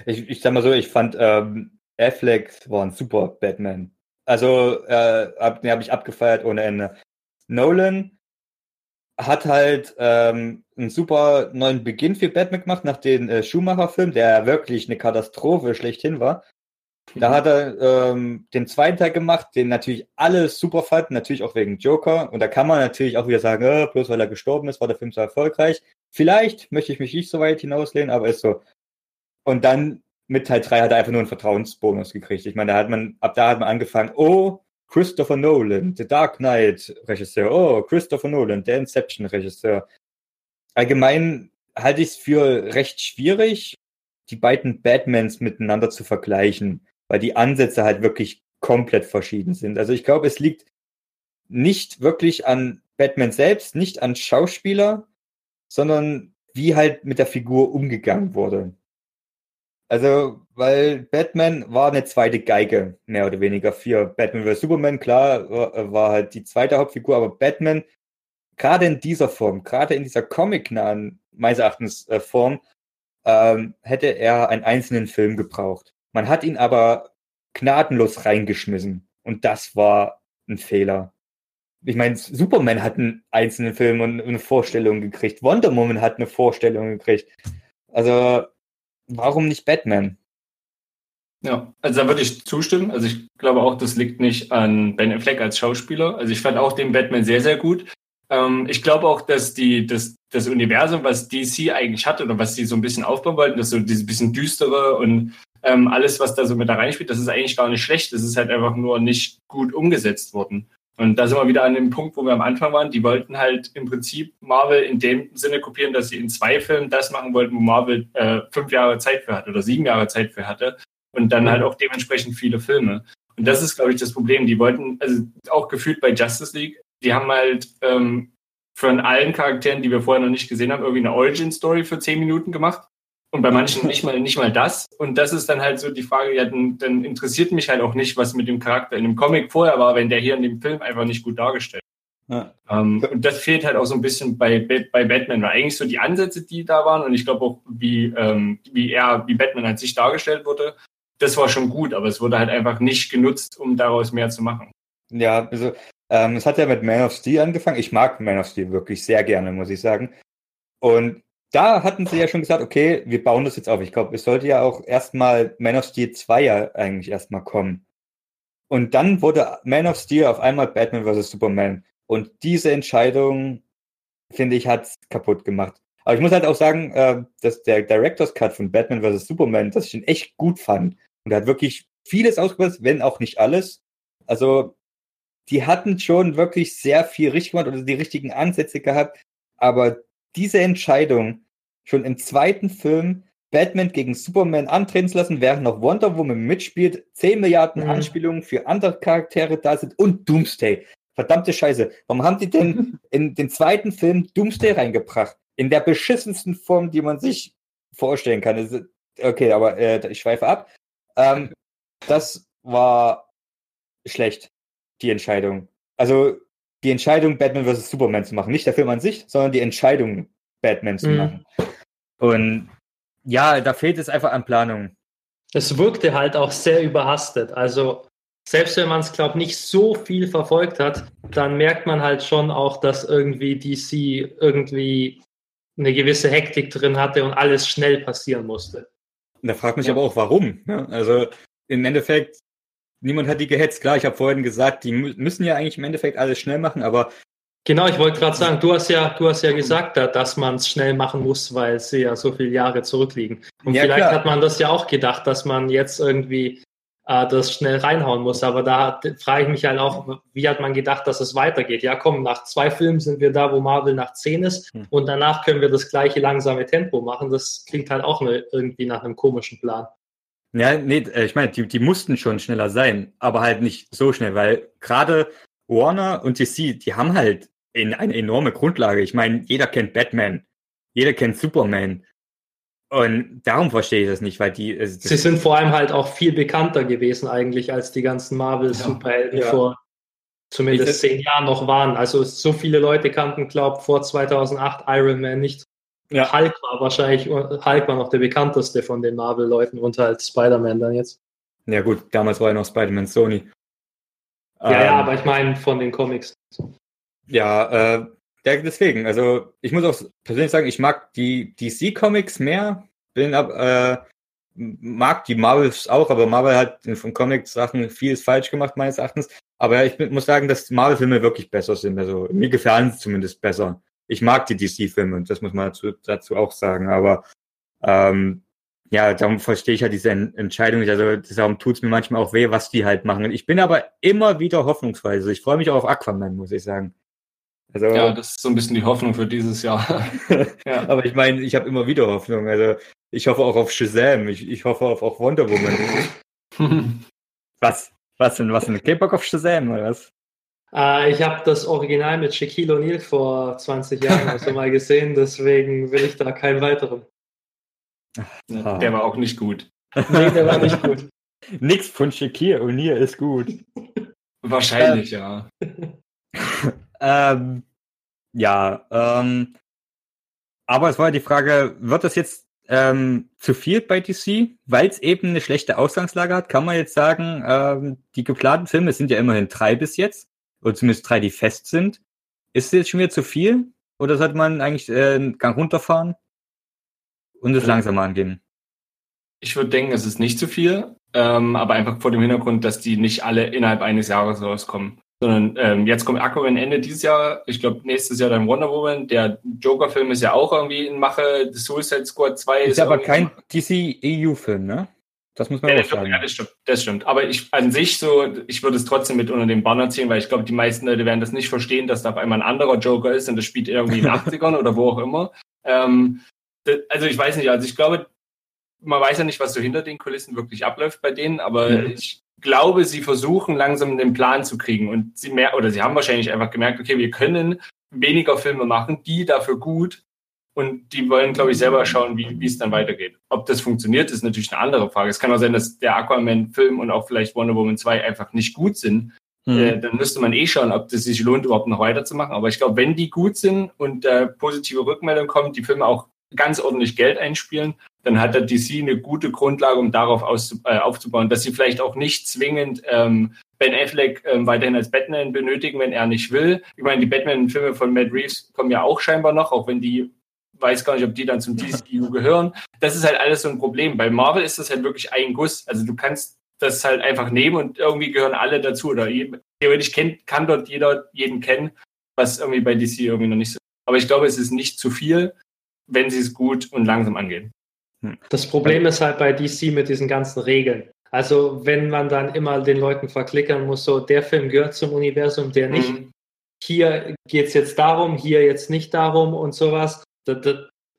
Speaker 1: Ich, ich sag mal so, ich fand ähm, Affleck war ein super Batman. Also äh, hab, den habe ich abgefeiert ohne Ende. Nolan hat halt ähm, einen super neuen Beginn für Batman gemacht nach dem äh, Schumacher-Film, der wirklich eine Katastrophe schlechthin war. Da hat er ähm, den zweiten Teil gemacht, den natürlich alle super fanden, natürlich auch wegen Joker. Und da kann man natürlich auch wieder sagen, äh, bloß weil er gestorben ist, war der Film so erfolgreich. Vielleicht möchte ich mich nicht so weit hinauslehnen, aber ist so. Und dann mit Teil 3 hat er einfach nur einen Vertrauensbonus gekriegt. Ich meine, da hat man, ab da hat man angefangen, oh, Christopher Nolan, The Dark Knight Regisseur, oh, Christopher Nolan, der Inception Regisseur. Allgemein halte ich es für recht schwierig, die beiden Batmans miteinander zu vergleichen, weil die Ansätze halt wirklich komplett verschieden sind. Also ich glaube, es liegt nicht wirklich an Batman selbst, nicht an Schauspieler, sondern wie halt mit der Figur umgegangen wurde. Also, weil Batman war eine zweite Geige, mehr oder weniger für Batman vs. Superman. Klar, war halt die zweite Hauptfigur, aber Batman, gerade in dieser Form, gerade in dieser comic-nahen, meines Erachtens, äh, Form, ähm, hätte er einen einzelnen Film gebraucht. Man hat ihn aber gnadenlos reingeschmissen. Und das war ein Fehler. Ich meine, Superman hat einen einzelnen Film und eine Vorstellung gekriegt. Wonder Woman hat eine Vorstellung gekriegt. Also, warum nicht Batman?
Speaker 2: Ja, also da würde ich zustimmen. Also ich glaube auch, das liegt nicht an Ben Affleck als Schauspieler. Also ich fand auch den Batman sehr, sehr gut. Ähm, ich glaube auch, dass die, das, das Universum, was DC eigentlich hat oder was sie so ein bisschen aufbauen wollten, das so dieses bisschen düstere und ähm, alles, was da so mit da reinspielt, das ist eigentlich gar nicht schlecht. Das ist halt einfach nur nicht gut umgesetzt worden. Und da sind wir wieder an dem Punkt, wo wir am Anfang waren. Die wollten halt im Prinzip Marvel in dem Sinne kopieren, dass sie in zwei Filmen das machen wollten, wo Marvel äh, fünf Jahre Zeit für hatte oder sieben Jahre Zeit für hatte. Und dann halt auch dementsprechend viele Filme. Und das ist, glaube ich, das Problem. Die wollten, also auch gefühlt bei Justice League, die haben halt ähm, von allen Charakteren, die wir vorher noch nicht gesehen haben, irgendwie eine Origin-Story für zehn Minuten gemacht. Und bei manchen nicht mal, nicht mal das. Und das ist dann halt so die Frage, ja, dann, dann interessiert mich halt auch nicht, was mit dem Charakter in dem Comic vorher war, wenn der hier in dem Film einfach nicht gut dargestellt ja. Ähm, und das fehlt halt auch so ein bisschen bei, bei Batman, weil eigentlich so die Ansätze, die da waren, und ich glaube auch, wie, ähm, wie er, wie Batman an sich dargestellt wurde, das war schon gut, aber es wurde halt einfach nicht genutzt, um daraus mehr zu machen.
Speaker 1: Ja, also ähm, es hat ja mit Man of Steel angefangen. Ich mag Man of Steel wirklich sehr gerne, muss ich sagen. Und da hatten sie ja schon gesagt, okay, wir bauen das jetzt auf. Ich glaube, es sollte ja auch erstmal Man of Steel 2 ja eigentlich erstmal kommen. Und dann wurde Man of Steel auf einmal Batman vs. Superman. Und diese Entscheidung, finde ich, hat es kaputt gemacht. Aber ich muss halt auch sagen, äh, dass der Director's Cut von Batman vs. Superman, dass ich ihn echt gut fand. Und er hat wirklich vieles ausgepasst, wenn auch nicht alles. Also, die hatten schon wirklich sehr viel richtig gemacht oder die richtigen Ansätze gehabt. Aber diese Entscheidung, schon im zweiten Film Batman gegen Superman antreten zu lassen, während noch Wonder Woman mitspielt, 10 Milliarden mhm. Anspielungen für andere Charaktere da sind und Doomsday. Verdammte Scheiße. Warum haben die denn in den zweiten Film Doomsday reingebracht? In der beschissensten Form, die man sich vorstellen kann. Okay, aber äh, ich schweife ab. Ähm, das war schlecht, die Entscheidung. Also die Entscheidung, Batman vs. Superman zu machen. Nicht der Film an sich, sondern die Entscheidung, Batman zu mhm. machen. Und ja, da fehlt es einfach an Planung.
Speaker 3: Es wirkte halt auch sehr überhastet. Also selbst wenn man es, glaube ich, nicht so viel verfolgt hat, dann merkt man halt schon auch, dass irgendwie DC irgendwie eine gewisse Hektik drin hatte und alles schnell passieren musste.
Speaker 1: Und da fragt mich ja. aber auch, warum. Ne? Also im Endeffekt, niemand hat die gehetzt. Klar, ich habe vorhin gesagt, die müssen ja eigentlich im Endeffekt alles schnell machen, aber
Speaker 3: Genau, ich wollte gerade sagen, du hast ja, du hast ja gesagt, dass man es schnell machen muss, weil sie ja so viele Jahre zurückliegen. Und ja, vielleicht klar. hat man das ja auch gedacht, dass man jetzt irgendwie äh, das schnell reinhauen muss. Aber da frage ich mich halt auch, wie hat man gedacht, dass es weitergeht? Ja, komm, nach zwei Filmen sind wir da, wo Marvel nach zehn ist hm. und danach können wir das gleiche langsame Tempo machen. Das klingt halt auch ne, irgendwie nach einem komischen Plan.
Speaker 1: Ja, nee, äh, ich meine, die, die mussten schon schneller sein, aber halt nicht so schnell, weil gerade Warner und DC, die haben halt in eine enorme Grundlage. Ich meine, jeder kennt Batman, jeder kennt Superman. Und darum verstehe ich das nicht, weil die.
Speaker 3: Also Sie sind vor allem halt auch viel bekannter gewesen eigentlich als die ganzen Marvel-Superhelden ja, ja. vor zumindest ich, zehn Jahren noch waren. Also so viele Leute kannten, glaube vor 2008 Iron Man nicht. Ja. Hulk war wahrscheinlich, Hulk war noch der bekannteste von den Marvel-Leuten und halt Spider-Man dann jetzt.
Speaker 1: Ja gut, damals war ja noch Spider-Man Sony.
Speaker 3: Ja, ähm, ja, aber ich meine von den Comics.
Speaker 1: Ja, äh, ja, deswegen, also ich muss auch persönlich sagen, ich mag die DC-Comics mehr, bin ab, äh, mag die Marvels auch, aber Marvel hat von Comics-Sachen vieles falsch gemacht, meines Erachtens. Aber ich muss sagen, dass Marvel-Filme wirklich besser sind. Also mir gefallen sie zumindest besser. Ich mag die DC-Filme und das muss man dazu, dazu auch sagen. Aber ähm, ja, darum verstehe ich halt diese Entscheidung nicht. Also darum tut es mir manchmal auch weh, was die halt machen. Ich bin aber immer wieder hoffnungsvoll. Also ich freue mich auch auf Aquaman, muss ich sagen.
Speaker 2: Also, ja, das ist so ein bisschen die Hoffnung für dieses Jahr.
Speaker 1: ja. Aber ich meine, ich habe immer wieder Hoffnung. Also ich hoffe auch auf Shazam. Ich, ich hoffe auf, auf Wonder Woman. was? Was denn? Was denn? Kein Bock auf Shazam oder was?
Speaker 3: Uh, ich habe das Original mit Shaquille O'Neal vor 20 Jahren also mal gesehen, deswegen will ich da keinen weiteren.
Speaker 2: Der war auch nicht gut.
Speaker 3: Nee, der war nicht gut.
Speaker 1: Nix von Shaquille O'Neal ist gut.
Speaker 2: Wahrscheinlich, ja.
Speaker 1: Ähm, ja, ähm, aber es war die Frage, wird das jetzt ähm, zu viel bei DC, weil es eben eine schlechte Ausgangslage hat? Kann man jetzt sagen, ähm, die geplanten Filme sind ja immerhin drei bis jetzt, oder zumindest drei, die fest sind. Ist es jetzt schon wieder zu viel? Oder sollte man eigentlich äh, einen Gang runterfahren und es langsamer angehen?
Speaker 2: Ich würde denken, es ist nicht zu viel, ähm, aber einfach vor dem Hintergrund, dass die nicht alle innerhalb eines Jahres rauskommen sondern ähm, jetzt kommt Aquaman Ende dieses Jahr. Ich glaube, nächstes Jahr dann Wonder Woman. Der Joker-Film ist ja auch irgendwie in Mache. The Suicide Squad 2
Speaker 1: ist, ist aber kein DC-EU-Film, ne? Das muss man ja, auch sagen.
Speaker 2: Ja, das stimmt, das stimmt. Aber ich an sich so, ich würde es trotzdem mit unter den Banner ziehen, weil ich glaube, die meisten Leute werden das nicht verstehen, dass da auf einmal ein anderer Joker ist und das spielt irgendwie in den 80ern oder wo auch immer. Ähm, das, also ich weiß nicht, also ich glaube, man weiß ja nicht, was so hinter den Kulissen wirklich abläuft bei denen, aber mhm. ich glaube, sie versuchen langsam den Plan zu kriegen und sie mehr oder sie haben wahrscheinlich einfach gemerkt, okay, wir können weniger Filme machen, die dafür gut und die wollen, glaube ich, selber schauen, wie, wie es dann weitergeht. Ob das funktioniert, ist natürlich eine andere Frage. Es kann auch sein, dass der Aquaman-Film und auch vielleicht Wonder Woman 2 einfach nicht gut sind. Mhm. Äh, dann müsste man eh schauen, ob das sich lohnt, überhaupt noch weiterzumachen. Aber ich glaube, wenn die gut sind und äh, positive Rückmeldung kommt, die Filme auch ganz ordentlich Geld einspielen, dann hat der DC eine gute Grundlage, um darauf äh, aufzubauen, dass sie vielleicht auch nicht zwingend ähm, Ben Affleck ähm, weiterhin als Batman benötigen, wenn er nicht will. Ich meine, die Batman-Filme von Matt Reeves kommen ja auch scheinbar noch, auch wenn die weiß gar nicht, ob die dann zum DCU gehören. Das ist halt alles so ein Problem. Bei Marvel ist das halt wirklich ein Guss. Also du kannst das halt einfach nehmen und irgendwie gehören alle dazu. Oder theoretisch kennt, kann dort jeder jeden kennen, was irgendwie bei DC irgendwie noch nicht so ist. Aber ich glaube, es ist nicht zu viel, wenn sie es gut und langsam angehen.
Speaker 3: Hm. Das Problem ist halt bei DC mit diesen ganzen Regeln. Also wenn man dann immer den Leuten verklickern muss, so der Film gehört zum Universum, der nicht. Mhm. Hier geht es jetzt darum, hier jetzt nicht darum und sowas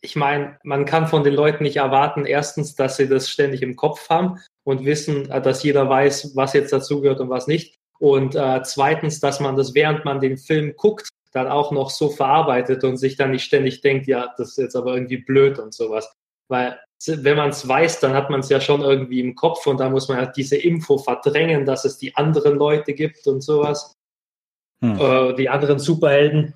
Speaker 3: ich meine, man kann von den Leuten nicht erwarten, erstens, dass sie das ständig im Kopf haben und wissen, äh, dass jeder weiß, was jetzt dazugehört und was nicht. Und äh, zweitens, dass man das, während man den Film guckt, dann auch noch so verarbeitet und sich dann nicht ständig denkt, ja, das ist jetzt aber irgendwie blöd und sowas. Weil wenn man es weiß, dann hat man es ja schon irgendwie im Kopf und da muss man halt diese Info verdrängen, dass es die anderen Leute gibt und sowas. Hm. Äh, die anderen Superhelden.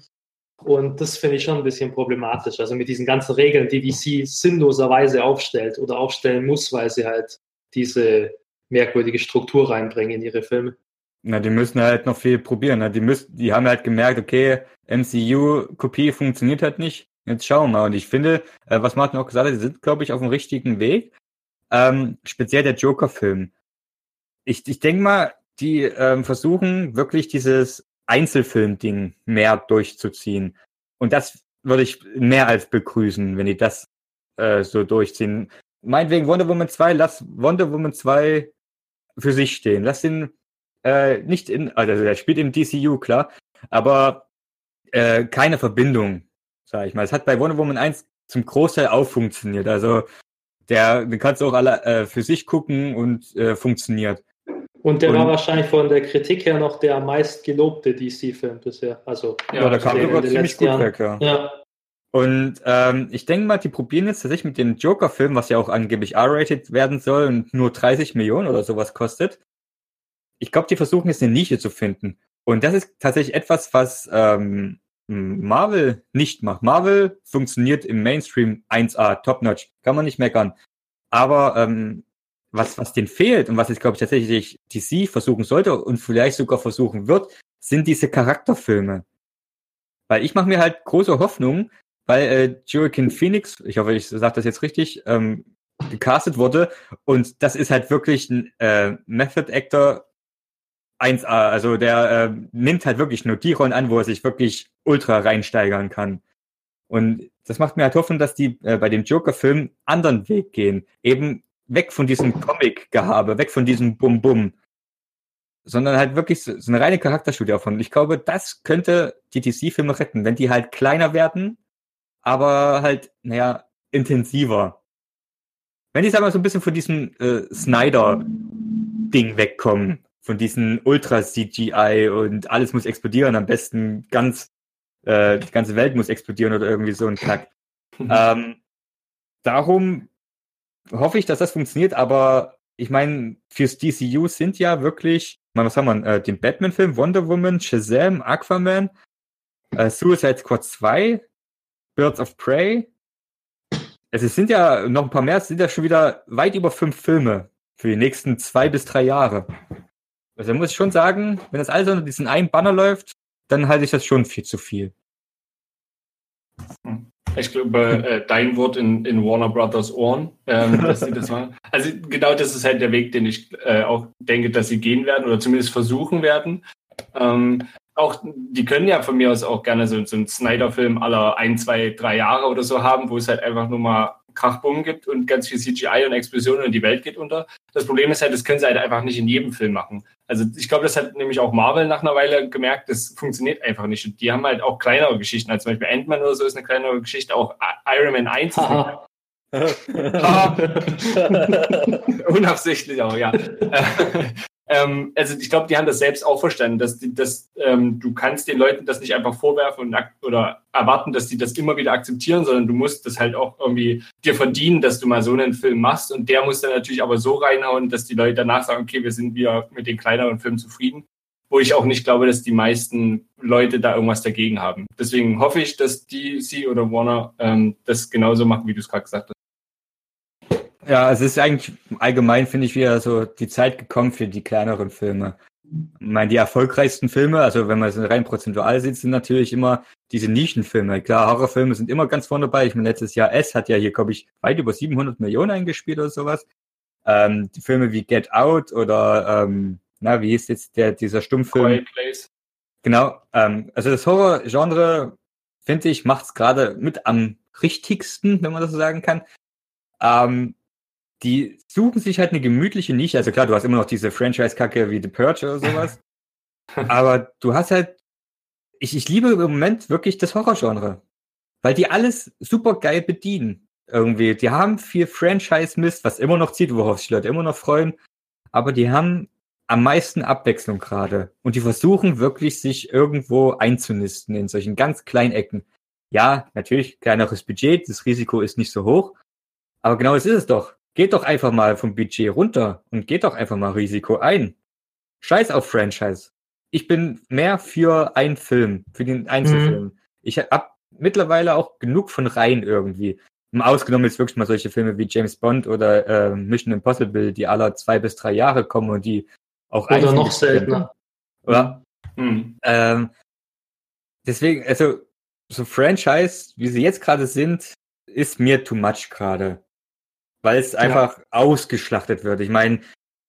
Speaker 3: Und das finde ich schon ein bisschen problematisch. Also mit diesen ganzen Regeln, die DC sinnloserweise aufstellt oder aufstellen muss, weil sie halt diese merkwürdige Struktur reinbringen in ihre Filme.
Speaker 1: Na, die müssen halt noch viel probieren. Ne? Die, müssen, die haben halt gemerkt, okay, MCU-Kopie funktioniert halt nicht. Jetzt schauen wir mal. Und ich finde, äh, was Martin auch gesagt hat, die sind, glaube ich, auf dem richtigen Weg. Ähm, speziell der Joker-Film. Ich, ich denke mal, die ähm, versuchen wirklich dieses Einzelfilm-Ding mehr durchzuziehen. Und das würde ich mehr als begrüßen, wenn die das äh, so durchziehen. Meinetwegen Wonder Woman 2, lass Wonder Woman 2 für sich stehen. Lass den äh, nicht in, also er spielt im DCU, klar, aber äh, keine Verbindung, sag ich mal. Es hat bei Wonder Woman 1 zum Großteil auch funktioniert. Also der, den kannst du auch alle äh, für sich gucken und äh, funktioniert.
Speaker 3: Und der und, war wahrscheinlich von der Kritik her noch der meist gelobte DC-Film bisher. Also,
Speaker 1: ja, ja da kam sogar ziemlich gut Jahren. weg, ja. ja. Und ähm, ich denke mal, die probieren jetzt tatsächlich mit dem Joker-Film, was ja auch angeblich R-rated werden soll und nur 30 Millionen oder sowas kostet. Ich glaube, die versuchen jetzt eine Nische zu finden. Und das ist tatsächlich etwas, was ähm, Marvel nicht macht. Marvel funktioniert im Mainstream 1A, top-notch, kann man nicht meckern. Aber ähm, was, was denen fehlt und was jetzt, glaube ich, tatsächlich DC versuchen sollte und vielleicht sogar versuchen wird, sind diese Charakterfilme. Weil ich mache mir halt große Hoffnung, weil äh, Joaquin Phoenix, ich hoffe, ich sage das jetzt richtig, ähm, gecastet wurde und das ist halt wirklich ein äh, Method Actor 1A, also der äh, nimmt halt wirklich nur die Rollen an, wo er sich wirklich ultra reinsteigern kann. Und das macht mir halt Hoffnung, dass die äh, bei dem Joker-Film anderen Weg gehen. Eben weg von diesem Comic-Gehabe, weg von diesem Bum-Bum, sondern halt wirklich so, so eine reine Charakterstudie davon. Und ich glaube, das könnte die DC-Filme retten, wenn die halt kleiner werden, aber halt, naja, intensiver. Wenn die, sagen wir, so ein bisschen von diesem äh, Snyder-Ding wegkommen, von diesem Ultra-CGI und alles muss explodieren, am besten ganz, äh, die ganze Welt muss explodieren oder irgendwie so ein Kack. ähm, darum hoffe ich, dass das funktioniert, aber ich meine, fürs DCU sind ja wirklich, was haben wir, äh, den Batman-Film, Wonder Woman, Shazam, Aquaman, äh, Suicide Squad 2, Birds of Prey. Also es sind ja noch ein paar mehr, es sind ja schon wieder weit über fünf Filme für die nächsten zwei bis drei Jahre. Also muss ich schon sagen, wenn das alles unter diesen einen Banner läuft, dann halte ich das schon viel zu viel.
Speaker 2: Ich glaube, äh, dein Wort in, in Warner Brothers Ohren, ähm, dass sie das machen. Also genau das ist halt der Weg, den ich äh, auch denke, dass sie gehen werden oder zumindest versuchen werden. Ähm, auch, die können ja von mir aus auch gerne so, so einen Snyder-Film aller ein, zwei, drei Jahre oder so haben, wo es halt einfach nur mal Krachbumm gibt und ganz viel CGI und Explosionen und die Welt geht unter. Das Problem ist halt, das können sie halt einfach nicht in jedem Film machen. Also ich glaube, das hat nämlich auch Marvel nach einer Weile gemerkt, das funktioniert einfach nicht. Und die haben halt auch kleinere Geschichten, als zum Beispiel Ant-Man oder so ist eine kleinere Geschichte, auch Iron Man 1 Unabsichtlich auch, ja. ähm, also ich glaube, die haben das selbst auch verstanden, dass, die, dass ähm, du kannst den Leuten das nicht einfach vorwerfen und oder erwarten, dass die das immer wieder akzeptieren, sondern du musst das halt auch irgendwie dir verdienen, dass du mal so einen Film machst und der muss dann natürlich aber so reinhauen, dass die Leute danach sagen, okay, wir sind wieder mit den kleineren Filmen zufrieden, wo ich auch nicht glaube, dass die meisten Leute da irgendwas dagegen haben. Deswegen hoffe ich, dass DC oder Warner ähm, das genauso machen, wie du es gerade gesagt hast.
Speaker 1: Ja, es ist eigentlich allgemein, finde ich, wieder so die Zeit gekommen für die kleineren Filme. Ich meine, die erfolgreichsten Filme, also wenn man es rein prozentual sieht, sind natürlich immer diese Nischenfilme. Klar, Horrorfilme sind immer ganz vorne dabei. Ich meine, letztes Jahr S hat ja hier, glaube ich, weit über 700 Millionen eingespielt oder sowas. Ähm, die Filme wie Get Out oder, ähm, na, wie ist jetzt der, dieser Stummfilm? Quiet Place. Genau, ähm, also das Horror-Genre, finde ich, macht es gerade mit am richtigsten, wenn man das so sagen kann. Ähm, die suchen sich halt eine gemütliche Nische. Also klar, du hast immer noch diese Franchise-Kacke wie The Purge oder sowas. aber du hast halt, ich, ich liebe im Moment wirklich das Horrorgenre. Weil die alles super geil bedienen. Irgendwie. Die haben viel Franchise-Mist, was immer noch zieht, worauf sich Leute immer noch freuen. Aber die haben am meisten Abwechslung gerade. Und die versuchen wirklich, sich irgendwo einzunisten in solchen ganz kleinen Ecken. Ja, natürlich, kleineres Budget, das Risiko ist nicht so hoch. Aber genau das ist es doch. Geht doch einfach mal vom Budget runter und geht doch einfach mal Risiko ein. Scheiß auf Franchise. Ich bin mehr für einen Film, für den Einzelfilm. Mhm. Ich hab mittlerweile auch genug von Reihen irgendwie. Ausgenommen jetzt wirklich mal solche Filme wie James Bond oder äh, Mission Impossible, die alle zwei bis drei Jahre kommen und die auch
Speaker 3: Oder noch seltener.
Speaker 1: Oder? Mhm. Ähm, deswegen, also so Franchise, wie sie jetzt gerade sind, ist mir too much gerade weil es einfach ja. ausgeschlachtet wird. Ich meine,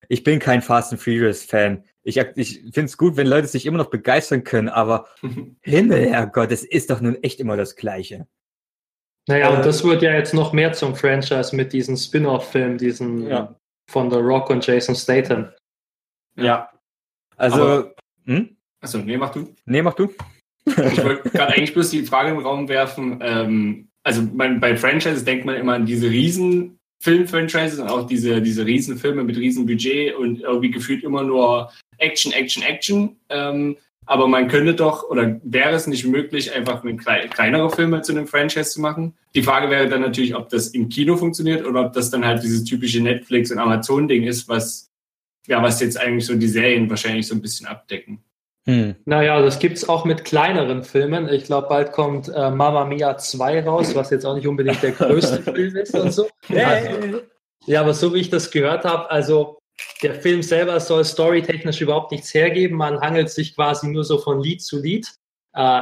Speaker 1: ich bin kein Fast and Furious Fan. Ich, ich finde es gut, wenn Leute sich immer noch begeistern können, aber Himmel, Herrgott, es ist doch nun echt immer das Gleiche.
Speaker 3: Naja, äh, und das wird ja jetzt noch mehr zum Franchise mit diesem Spin-off-Film, diesen ja. von The Rock und Jason Statham.
Speaker 1: Ja. Also. Aber, hm?
Speaker 2: Achso, nee, mach du.
Speaker 1: Nee, mach du.
Speaker 2: ich wollte gerade eigentlich bloß die Frage im Raum werfen. Ähm, also man, bei Franchises denkt man immer an diese riesen Filmfranchises und auch diese, diese Riesenfilme mit Riesenbudget und irgendwie gefühlt immer nur Action, Action, Action. Ähm, aber man könnte doch, oder wäre es nicht möglich, einfach klei kleinere Filme zu einem Franchise zu machen? Die Frage wäre dann natürlich, ob das im Kino funktioniert oder ob das dann halt dieses typische Netflix- und Amazon-Ding ist, was, ja, was jetzt eigentlich so die Serien wahrscheinlich so ein bisschen abdecken.
Speaker 3: Hm. Naja, das gibt es auch mit kleineren Filmen. Ich glaube, bald kommt äh, Mamma Mia 2 raus, was jetzt auch nicht unbedingt der größte Film ist und so. Also, ja, aber so wie ich das gehört habe, also der Film selber soll storytechnisch überhaupt nichts hergeben. Man hangelt sich quasi nur so von Lied zu Lied. Äh,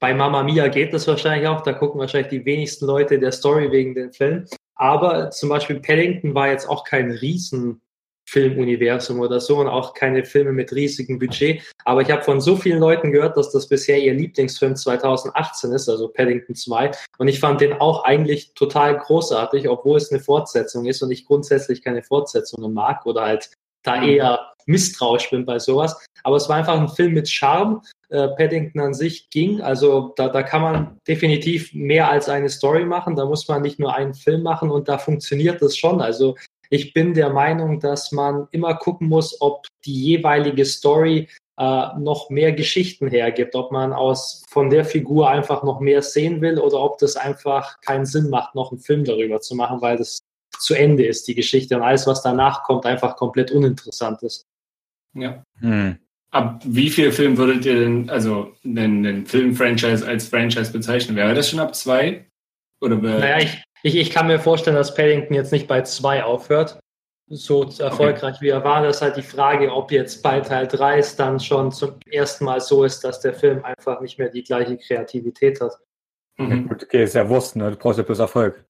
Speaker 3: bei Mamma Mia geht das wahrscheinlich auch. Da gucken wahrscheinlich die wenigsten Leute der Story wegen den Film. Aber zum Beispiel Paddington war jetzt auch kein riesen Filmuniversum oder so und auch keine Filme mit riesigem Budget. Aber ich habe von so vielen Leuten gehört, dass das bisher ihr Lieblingsfilm 2018 ist, also Paddington 2. Und ich fand den auch eigentlich total großartig, obwohl es eine Fortsetzung ist und ich grundsätzlich keine Fortsetzungen mag oder halt da mhm. eher misstrauisch bin bei sowas. Aber es war einfach ein Film mit Charme. Äh, Paddington an sich ging. Also da, da kann man definitiv mehr als eine Story machen. Da muss man nicht nur einen Film machen und da funktioniert das schon. Also ich bin der Meinung, dass man immer gucken muss, ob die jeweilige Story äh, noch mehr Geschichten hergibt, ob man aus von der Figur einfach noch mehr sehen will oder ob das einfach keinen Sinn macht, noch einen Film darüber zu machen, weil das zu Ende ist, die Geschichte und alles, was danach kommt, einfach komplett uninteressant ist.
Speaker 2: Ja. Hm. Ab wie viel Film würdet ihr denn, also einen, einen Film-Franchise als Franchise bezeichnen? Wäre das schon ab zwei?
Speaker 3: Oder naja, ich, ich, ich kann mir vorstellen, dass Paddington jetzt nicht bei zwei aufhört. So erfolgreich okay. wie er war, das ist halt die Frage, ob jetzt bei Teil 3 es dann schon zum ersten Mal so ist, dass der Film einfach nicht mehr die gleiche Kreativität hat.
Speaker 1: Mhm. Okay, ist ja Wurst, ne? Du brauchst ja bloß Erfolg.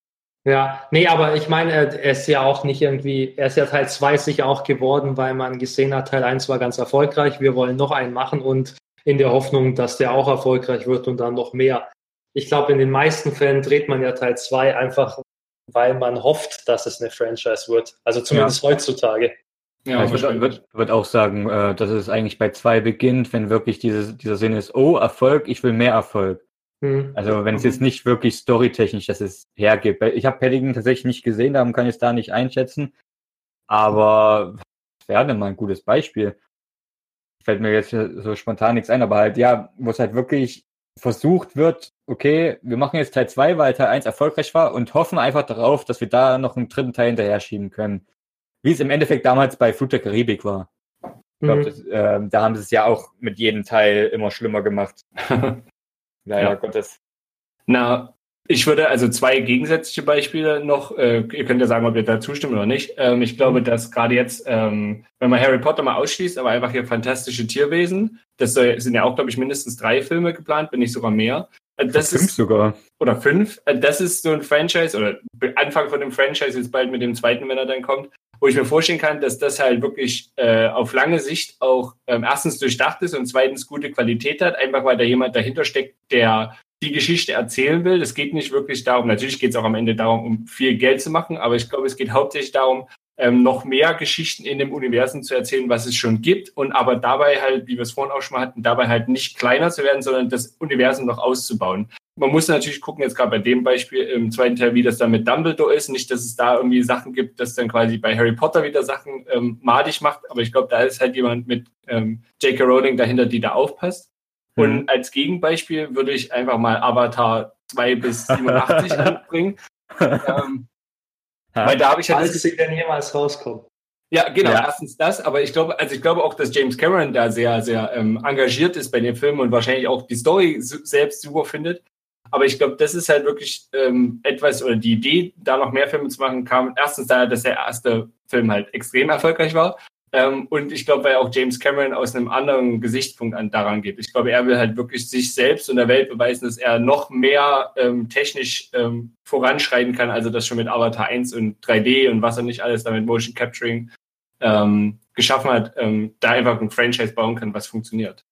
Speaker 3: Ja, nee, aber ich meine, er ist ja auch nicht irgendwie, er ist ja Teil 2 sicher auch geworden, weil man gesehen hat, Teil 1 war ganz erfolgreich, wir wollen noch einen machen und in der Hoffnung, dass der auch erfolgreich wird und dann noch mehr ich glaube, in den meisten Fällen dreht man ja Teil 2 einfach, weil man hofft, dass es eine Franchise wird. Also zumindest ja. heutzutage.
Speaker 1: Ja, ich würde würd, würd auch sagen, äh, dass es eigentlich bei zwei beginnt, wenn wirklich diese, dieser Sinn ist, oh, Erfolg, ich will mehr Erfolg. Mhm. Also wenn es jetzt nicht wirklich storytechnisch, dass es hergibt. Ich habe Paddington tatsächlich nicht gesehen, darum kann ich es da nicht einschätzen. Aber wäre denn mal ein gutes Beispiel? Fällt mir jetzt so spontan nichts ein, aber halt, ja, wo es halt wirklich versucht wird, okay, wir machen jetzt Teil 2, weil Teil 1 erfolgreich war und hoffen einfach darauf, dass wir da noch einen dritten Teil hinterher schieben können. Wie es im Endeffekt damals bei Flut der Karibik war. Ich glaube, mhm. äh, da haben sie es ja auch mit jedem Teil immer schlimmer gemacht.
Speaker 2: Leider ja. Gottes. Na, ich würde also zwei gegensätzliche Beispiele noch, äh, ihr könnt ja sagen, ob ihr da zustimmt oder nicht. Ähm, ich glaube, mhm. dass gerade jetzt, ähm, wenn man Harry Potter mal ausschließt, aber einfach hier fantastische Tierwesen, das sind ja auch, glaube ich, mindestens drei Filme geplant, wenn nicht sogar mehr.
Speaker 1: Äh, das fünf ist, sogar.
Speaker 2: Oder fünf. Äh, das ist so ein Franchise oder Anfang von dem Franchise jetzt bald mit dem zweiten, wenn er dann kommt, wo ich mir vorstellen kann, dass das halt wirklich äh, auf lange Sicht auch ähm, erstens durchdacht ist und zweitens gute Qualität hat, einfach weil da jemand dahinter steckt, der die Geschichte erzählen will. Es geht nicht wirklich darum, natürlich geht es auch am Ende darum, um viel Geld zu machen, aber ich glaube, es geht hauptsächlich darum, ähm, noch mehr Geschichten in dem Universum zu erzählen, was es schon gibt und aber dabei halt, wie wir es vorhin auch schon mal hatten, dabei halt nicht kleiner zu werden, sondern das Universum noch auszubauen. Man muss natürlich gucken, jetzt gerade bei dem Beispiel im zweiten Teil, wie das dann mit Dumbledore ist. Nicht, dass es da irgendwie Sachen gibt, dass dann quasi bei Harry Potter wieder Sachen ähm, madig macht, aber ich glaube, da ist halt jemand mit ähm, J.K. Rowling dahinter, die da aufpasst. Und mhm. als Gegenbeispiel würde ich einfach mal Avatar 2 bis 87 anbringen. ähm,
Speaker 3: weil da habe ich halt. Falls sie denn jemals rauskommen.
Speaker 2: Ja, genau, ja. erstens das, aber ich glaube, also ich glaube auch, dass James Cameron da sehr, sehr ähm, engagiert ist bei dem Film und wahrscheinlich auch die Story selbst super findet. Aber ich glaube, das ist halt wirklich ähm, etwas, oder die Idee, da noch mehr Filme zu machen, kam erstens daher, dass der erste Film halt extrem erfolgreich war. Ähm, und ich glaube, weil auch James Cameron aus einem anderen Gesichtspunkt an, daran geht. Ich glaube, er will halt wirklich sich selbst und der Welt beweisen, dass er noch mehr ähm, technisch ähm, voranschreiten kann, also das schon mit Avatar 1 und 3D und was er nicht alles damit Motion Capturing ähm, geschaffen hat, ähm, da einfach ein Franchise bauen kann, was funktioniert.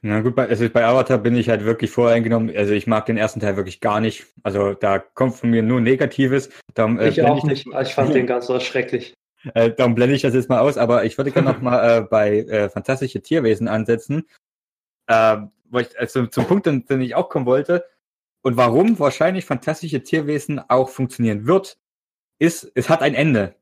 Speaker 1: Na gut, bei, also bei Avatar bin ich halt wirklich voreingenommen. Also ich mag den ersten Teil wirklich gar nicht. Also da kommt von mir nur Negatives.
Speaker 3: Darum, äh, ich auch ich nicht. Ich fand den ganz so schrecklich.
Speaker 1: Äh, darum blende ich das jetzt mal aus, aber ich würde gerne noch mal äh, bei äh, fantastische Tierwesen ansetzen, äh, wo ich also zum Punkt, den, den ich auch kommen wollte und warum wahrscheinlich fantastische Tierwesen auch funktionieren wird, ist, es hat ein Ende.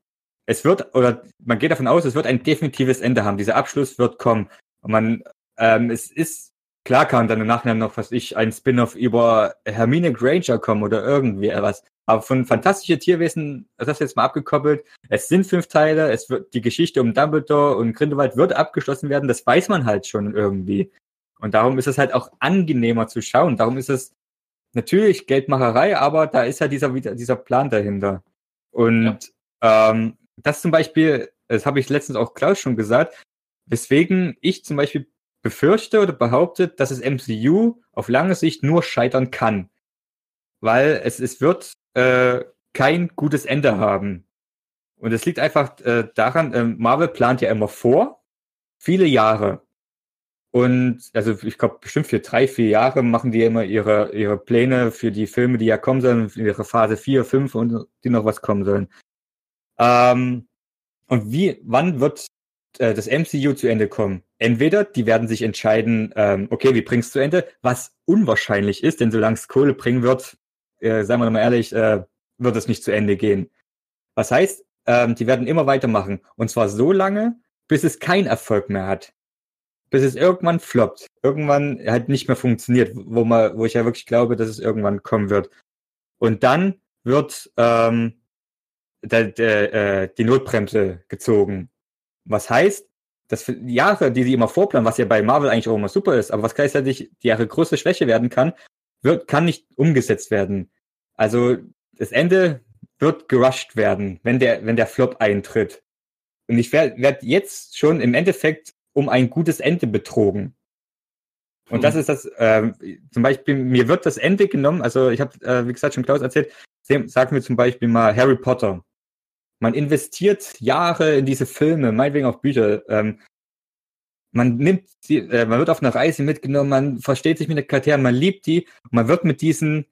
Speaker 1: Es wird oder man geht davon aus, es wird ein definitives Ende haben. Dieser Abschluss wird kommen. Und man, ähm, es ist klar kann dann im Nachhinein noch, was ich, ein Spin-off über Hermine Granger kommen oder irgendwie was. Aber von fantastische Tierwesen, das hast du jetzt mal abgekoppelt. Es sind fünf Teile, es wird die Geschichte um Dumbledore und Grindelwald wird abgeschlossen werden, das weiß man halt schon irgendwie. Und darum ist es halt auch angenehmer zu schauen. Darum ist es natürlich Geldmacherei, aber da ist ja dieser, dieser Plan dahinter. Und ja. ähm, das zum Beispiel, das habe ich letztens auch Klaus schon gesagt, weswegen ich zum Beispiel befürchte oder behaupte, dass das MCU auf lange Sicht nur scheitern kann. Weil es, es wird äh, kein gutes Ende haben. Und es liegt einfach äh, daran, äh, Marvel plant ja immer vor, viele Jahre. Und also ich glaube, bestimmt für drei, vier Jahre machen die immer ihre, ihre Pläne für die Filme, die ja kommen sollen, ihre Phase 4, 5 und die noch was kommen sollen. Ähm, und wie, wann wird äh, das MCU zu Ende kommen? Entweder die werden sich entscheiden, ähm, okay, wir bringen es zu Ende, was unwahrscheinlich ist, denn solange es Kohle bringen wird, äh, sagen wir mal ehrlich, äh, wird es nicht zu Ende gehen. Was heißt, ähm, die werden immer weitermachen. Und zwar so lange, bis es keinen Erfolg mehr hat. Bis es irgendwann floppt. Irgendwann halt nicht mehr funktioniert, wo man, wo ich ja wirklich glaube, dass es irgendwann kommen wird. Und dann wird ähm, der, der, äh, die Notbremse gezogen. Was heißt, dass die Jahre, die sie immer vorplanen, was ja bei Marvel eigentlich auch immer super ist, aber was gleichzeitig die Jahre größte Schwäche werden kann, wird, kann nicht umgesetzt werden. Also das Ende wird gerusht werden, wenn der, wenn der Flop eintritt. Und ich werde werd jetzt schon im Endeffekt um ein gutes Ende betrogen. Und hm. das ist das, äh, zum Beispiel, mir wird das Ende genommen, also ich habe, äh, wie gesagt, schon Klaus erzählt, sagen wir zum Beispiel mal Harry Potter. Man investiert Jahre in diese Filme, meinetwegen auch Bücher. Ähm, man nimmt sie, äh, man wird auf eine Reise mitgenommen, man versteht sich mit den Charakteren, man liebt die, man wird mit diesen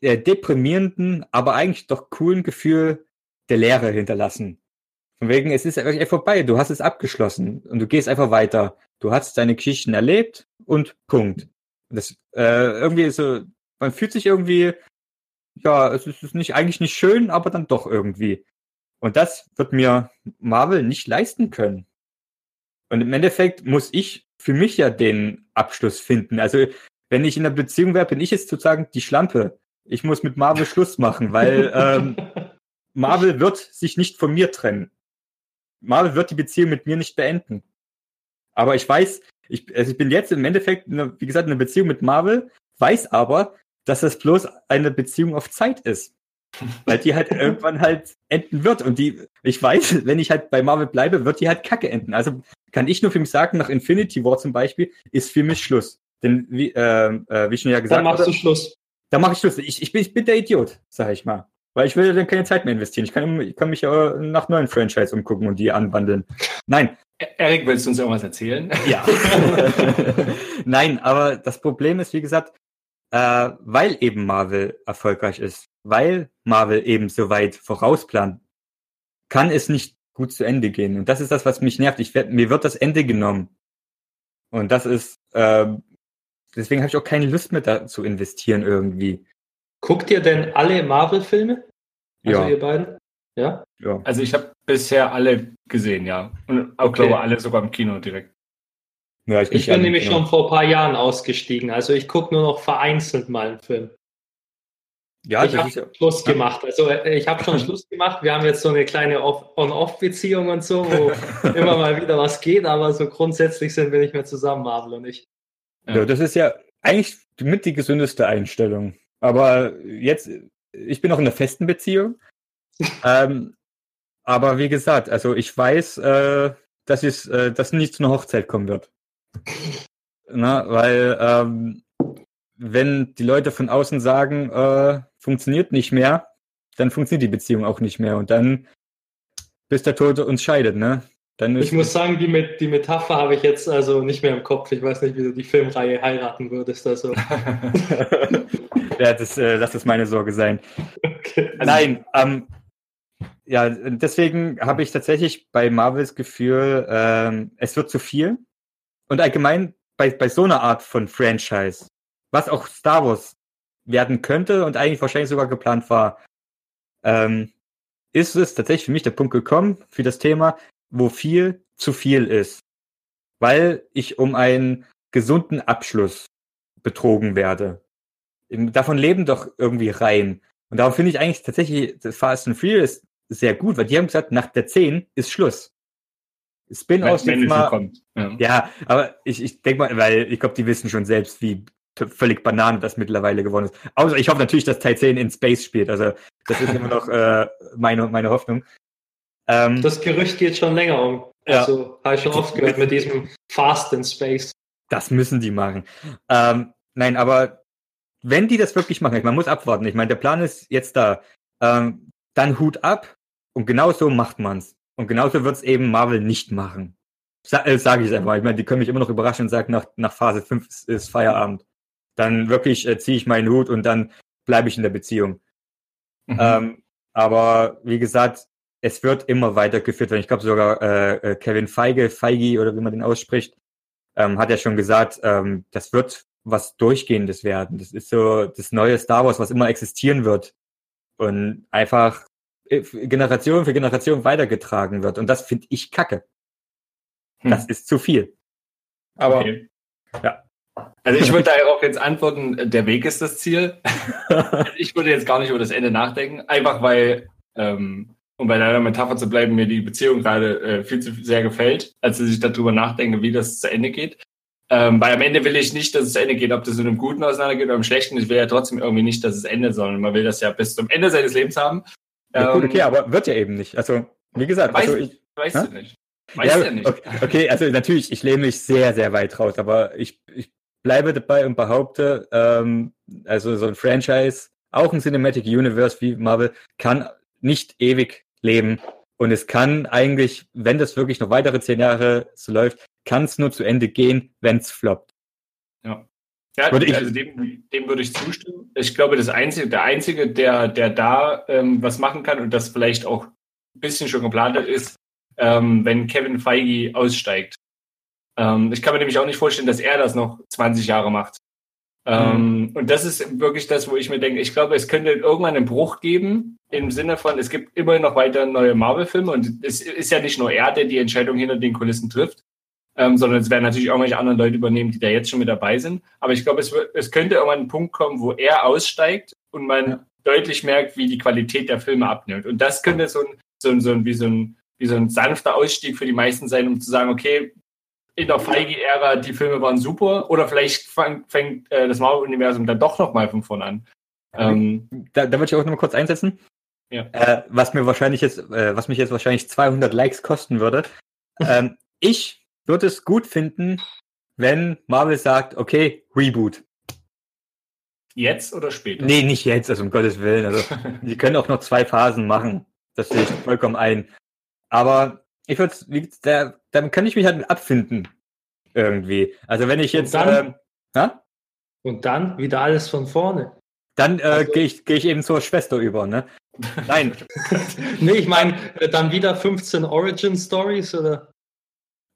Speaker 1: äh, deprimierenden, aber eigentlich doch coolen Gefühl der Leere hinterlassen. Von wegen, es ist wirklich vorbei, du hast es abgeschlossen und du gehst einfach weiter. Du hast deine Geschichten erlebt und Punkt. Das äh, irgendwie so, man fühlt sich irgendwie, ja, es ist nicht eigentlich nicht schön, aber dann doch irgendwie. Und das wird mir Marvel nicht leisten können. Und im Endeffekt muss ich für mich ja den Abschluss finden. Also, wenn ich in einer Beziehung wäre, bin ich jetzt sozusagen die Schlampe. Ich muss mit Marvel Schluss machen, weil ähm, Marvel wird sich nicht von mir trennen. Marvel wird die Beziehung mit mir nicht beenden. Aber ich weiß, ich, also ich bin jetzt im Endeffekt, wie gesagt, in einer Beziehung mit Marvel, weiß aber, dass das bloß eine Beziehung auf Zeit ist. Weil die halt irgendwann halt enden wird. Und die, ich weiß, wenn ich halt bei Marvel bleibe, wird die halt kacke enden. Also kann ich nur für mich sagen, nach Infinity War zum Beispiel, ist für mich Schluss. Denn wie, äh, äh, wie schon ja gesagt
Speaker 3: Dann machst du Schluss.
Speaker 1: Dann mache ich Schluss. Ich, ich, bin, ich bin der Idiot, sag ich mal. Weil ich will dann keine Zeit mehr investieren. Ich kann, ich kann mich ja nach neuen Franchise umgucken und die anwandeln. Nein.
Speaker 2: E-, Erik, willst du uns irgendwas erzählen?
Speaker 1: Ja. Nein, aber das Problem ist, wie gesagt, äh, weil eben Marvel erfolgreich ist, weil Marvel eben so weit vorausplant, kann es nicht gut zu Ende gehen. Und das ist das, was mich nervt. Ich werd, mir wird das Ende genommen. Und das ist, äh, deswegen habe ich auch keine Lust mehr da zu investieren irgendwie.
Speaker 3: Guckt ihr denn alle Marvel-Filme? Also
Speaker 1: Ja.
Speaker 3: ihr beiden? Ja?
Speaker 1: Ja.
Speaker 2: Also ich habe bisher alle gesehen, ja. Und auch
Speaker 3: Okay.
Speaker 2: glaube alle sogar im Kino direkt.
Speaker 1: Ja
Speaker 3: Ich bin nämlich schon vor ein paar Jahren ausgestiegen. Also ich gucke nur noch vereinzelt mal einen Film.
Speaker 1: Ja,
Speaker 3: ich habe
Speaker 1: ja,
Speaker 3: Schluss gemacht. Also äh, ich habe schon Schluss gemacht. Wir haben jetzt so eine kleine Off- On-Off-Beziehung und so, wo immer mal wieder was geht, aber so grundsätzlich sind wir nicht mehr zusammen, Marvel und ich.
Speaker 1: ja, das ist ja eigentlich mit die gesündeste Einstellung. Aber jetzt, ich bin auch in einer festen Beziehung. ähm, aber wie gesagt, also ich weiß, äh, dass es, äh, dass nicht zu einer Hochzeit kommen wird. Na, weil ähm, wenn die Leute von außen sagen, äh, funktioniert nicht mehr, dann funktioniert die Beziehung auch nicht mehr und dann bis der Tod uns scheidet, ne? Dann
Speaker 3: Ich muss sagen, die, Met die Metapher habe ich jetzt also nicht mehr im Kopf. Ich weiß nicht, wie du die Filmreihe heiraten würdest. Also.
Speaker 1: ja, das, äh, lass das meine Sorge sein.
Speaker 3: Okay.
Speaker 1: Nein, ähm, ja, deswegen habe ich tatsächlich bei Marvels Gefühl, ähm, es wird zu viel. Und allgemein bei, bei so einer Art von Franchise, was auch Star Wars werden könnte und eigentlich wahrscheinlich sogar geplant war, ähm, ist es tatsächlich für mich der Punkt gekommen für das Thema, wo viel zu viel ist. Weil ich um einen gesunden Abschluss betrogen werde. Davon leben doch irgendwie Reihen. Und darum finde ich eigentlich tatsächlich Fast and Furious sehr gut, weil die haben gesagt, nach der 10 ist Schluss. Spin-offs jetzt mal.
Speaker 2: kommt. Ja.
Speaker 1: Ja, aber ich, ich denke mal, weil ich glaube, die wissen schon selbst, wie völlig Banane das mittlerweile geworden ist. Außer ich hoffe natürlich, dass Teil 10 in Space spielt. Also das ist immer noch äh, meine, meine Hoffnung. Ähm,
Speaker 3: Das Gerücht geht schon länger um.
Speaker 1: Ja.
Speaker 3: Also habe ich schon oft gehört mit diesem Fast in Space.
Speaker 1: Das müssen die machen. Ähm, nein, aber wenn die das wirklich machen, ich- man muss abwarten. Ich meine, der Plan ist jetzt da. Ähm, dann Hut ab und genau so macht man's. Und genauso wird's eben Marvel nicht machen. Sa äh, Sage ich einfach. Ich meine, die können mich immer noch überraschen und sagen, nach, nach Phase 5 ist, ist Feierabend. Dann wirklich äh, ziehe ich meinen Hut und dann bleibe ich in der Beziehung.
Speaker 2: Mhm.
Speaker 1: Ähm, aber wie gesagt, es wird immer weitergeführt werden. Ich glaube sogar äh, äh, Kevin Feige, Feige oder wie man den ausspricht, ähm, hat ja schon gesagt, ähm, das wird was Durchgehendes werden. Das ist so das neue Star Wars, was immer existieren wird und einfach Generation für Generation weitergetragen wird. Und das finde ich kacke.
Speaker 2: Hm.
Speaker 1: Das ist zu viel. Aber
Speaker 2: Okay.
Speaker 1: ja.
Speaker 2: Also ich würde darauf jetzt antworten, der Weg ist das Ziel. Ich würde jetzt gar nicht über das Ende nachdenken, einfach weil, ähm, um bei deiner Metapher zu bleiben, mir die Beziehung gerade äh, viel zu sehr gefällt, als dass ich darüber nachdenke, wie das zu Ende geht. Ähm, weil am Ende will ich nicht, dass es zu Ende geht, ob das in einem Guten auseinandergeht oder im Schlechten. Ich will ja trotzdem irgendwie nicht, dass es endet, sondern man will das ja bis zum Ende seines Lebens haben.
Speaker 1: Ja, gut,
Speaker 2: Ähm,
Speaker 1: okay, aber wird ja eben nicht. Also, wie gesagt,
Speaker 2: Weiß
Speaker 1: also
Speaker 2: ich- Weißt
Speaker 1: Hä?
Speaker 2: du nicht. Weißt
Speaker 1: ja,
Speaker 2: ja nicht.
Speaker 1: Okay, okay, also natürlich, ich lehne mich sehr, sehr weit raus, aber ich, ich bleibe dabei und behaupte, ähm, also so ein Franchise, auch ein Cinematic Universe wie Marvel, kann nicht ewig leben. Und es kann eigentlich, wenn das wirklich noch weitere zehn Jahre so läuft, kann es nur zu Ende gehen, wenn es floppt.
Speaker 2: Ja,
Speaker 1: Würde ich-
Speaker 2: also dem, dem würde ich zustimmen. Ich glaube, das einzige, der Einzige, der, der da ähm, was machen kann und das vielleicht auch ein bisschen schon geplant hat, ist, ähm, wenn Kevin Feige aussteigt. Ähm, ich kann mir nämlich auch nicht vorstellen, dass er das noch 20 Jahre macht. Ähm, mhm. und das ist wirklich das, wo ich mir denke, ich glaube, es könnte irgendwann einen Bruch geben, im Sinne von, es gibt immer noch weiter neue Marvel-Filme und es ist ja nicht nur er, der die Entscheidung hinter den Kulissen trifft, ähm, sondern es werden natürlich irgendwelche anderen Leute übernehmen, die da jetzt schon mit dabei sind. Aber ich glaube, es, es könnte irgendwann ein Punkt kommen, wo er aussteigt und man ja. deutlich merkt, wie die Qualität der Filme abnimmt. Und das könnte so ein, so ein, so ein, wie so ein, wie so ein sanfter Ausstieg für die meisten sein, um zu sagen, okay, in der Feige-Ära, die Filme waren super, oder vielleicht fang, fängt äh, das Marvel-Universum dann doch nochmal von vorne an.
Speaker 1: Ähm, da, da würde ich auch noch mal kurz einsetzen. Ja. Äh, was mir wahrscheinlich jetzt, äh, was mich jetzt wahrscheinlich 200 Likes kosten würde. ähm, ich würde es gut finden, wenn Marvel sagt, okay, Reboot.
Speaker 2: Jetzt oder später?
Speaker 1: Nee, nicht jetzt, also um Gottes Willen. Also, die können auch noch zwei Phasen machen. Das sehe ich vollkommen ein. Aber ich würde, da, damit kann ich mich halt abfinden. Irgendwie. Also wenn ich jetzt.
Speaker 3: Und dann, ähm? Und dann wieder alles von vorne.
Speaker 1: Dann äh, also, gehe ich, geh ich eben zur Schwester über, ne? Nein.
Speaker 3: nee, ich meine, äh, dann wieder 15 Origin Stories, oder?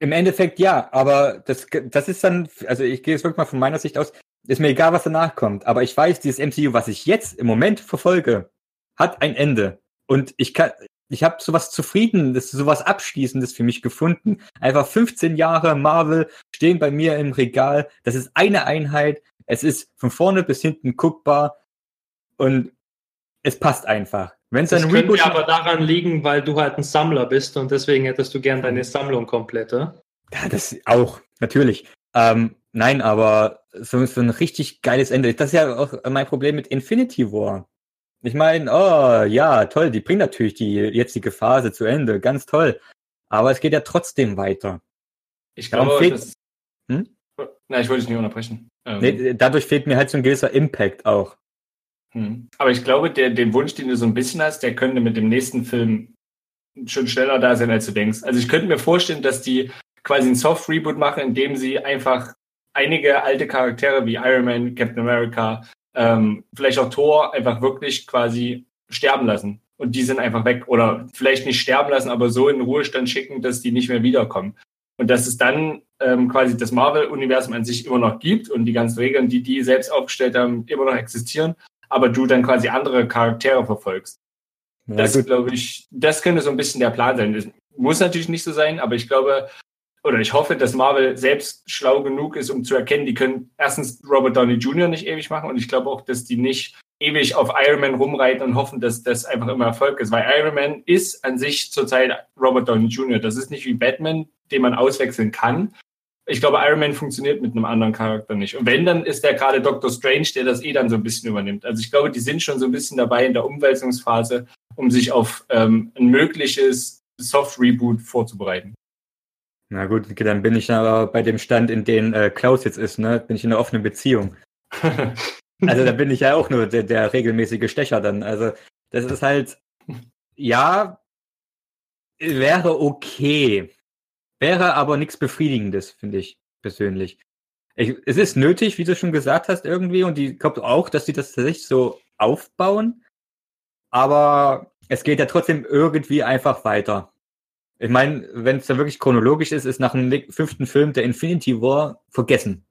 Speaker 1: Im Endeffekt ja, aber das, das ist dann, also ich gehe jetzt wirklich mal von meiner Sicht aus, ist mir egal, was danach kommt, aber ich weiß, dieses MCU, was ich jetzt im Moment verfolge, hat ein Ende. Und ich kann, ich habe sowas Zufriedenes, sowas Abschließendes für mich gefunden. Einfach 15 Jahre Marvel stehen bei mir im Regal. Das ist eine Einheit. Es ist von vorne bis hinten guckbar und es passt einfach.
Speaker 3: Wenn es ein könnte Reboot aber daran liegen, weil du halt ein Sammler bist und deswegen hättest du gern deine Sammlung komplett, oder?
Speaker 1: Ja, das auch, natürlich. Ähm, nein, aber so, so ein richtig geiles Ende. Das ist ja auch mein Problem mit Infinity War. Ich meine, oh ja, toll, die bringt natürlich die jetzige Phase zu Ende, ganz toll. Aber es geht ja trotzdem weiter.
Speaker 2: Ich glaube, fehlt, das, hm? Na, ich wollte dich nicht unterbrechen.
Speaker 1: Ähm, nee, dadurch fehlt mir halt so ein gewisser Impact auch.
Speaker 2: Hm. Aber ich glaube, der, den Wunsch, den du so ein bisschen hast, der könnte mit dem nächsten Film schon schneller da sein, als du denkst. Also ich könnte mir vorstellen, dass die quasi ein Soft-Reboot machen, indem sie einfach einige alte Charaktere wie Iron Man, Captain America, ähm, vielleicht auch Thor einfach wirklich quasi sterben lassen. Und die sind einfach weg. Oder vielleicht nicht sterben lassen, aber so in den Ruhestand schicken, dass die nicht mehr wiederkommen. Und dass es dann ähm, quasi das Marvel-Universum an sich immer noch gibt und die ganzen Regeln, die die selbst aufgestellt haben, immer noch existieren, aber du dann quasi andere Charaktere verfolgst. Ja, das glaube ich, das könnte so ein bisschen der Plan sein. Das muss natürlich nicht so sein, aber ich glaube, oder ich hoffe, dass Marvel selbst schlau genug ist, um zu erkennen, die können erstens Robert Downey Jr. nicht ewig machen und ich glaube auch, dass die nicht ewig auf Iron Man rumreiten und hoffen, dass das einfach immer Erfolg ist, weil Iron Man ist an sich zurzeit Robert Downey Jr. Das ist nicht wie Batman, den man auswechseln kann. Ich glaube, Iron Man funktioniert mit einem anderen Charakter nicht. Und wenn, dann ist der gerade Doctor Strange, der das eh dann so ein bisschen übernimmt. Also ich glaube, die sind schon so ein bisschen dabei in der Umwälzungsphase, um sich auf ähm, ein mögliches Soft-Reboot vorzubereiten.
Speaker 1: Na gut, dann bin ich aber bei dem Stand, in dem äh, Klaus jetzt ist, ne? Bin ich in einer offenen Beziehung. also da bin ich ja auch nur der, der regelmäßige Stecher dann. Also das ist halt, ja, wäre okay. Wäre aber nichts Befriedigendes, finde ich persönlich. Ich, es ist nötig, wie du schon gesagt hast, irgendwie, und ich glaube auch, dass sie das tatsächlich so aufbauen. Aber es geht ja trotzdem irgendwie einfach weiter. Ich meine, wenn es da wirklich chronologisch ist, ist nach dem fünften Film der Infinity War vergessen.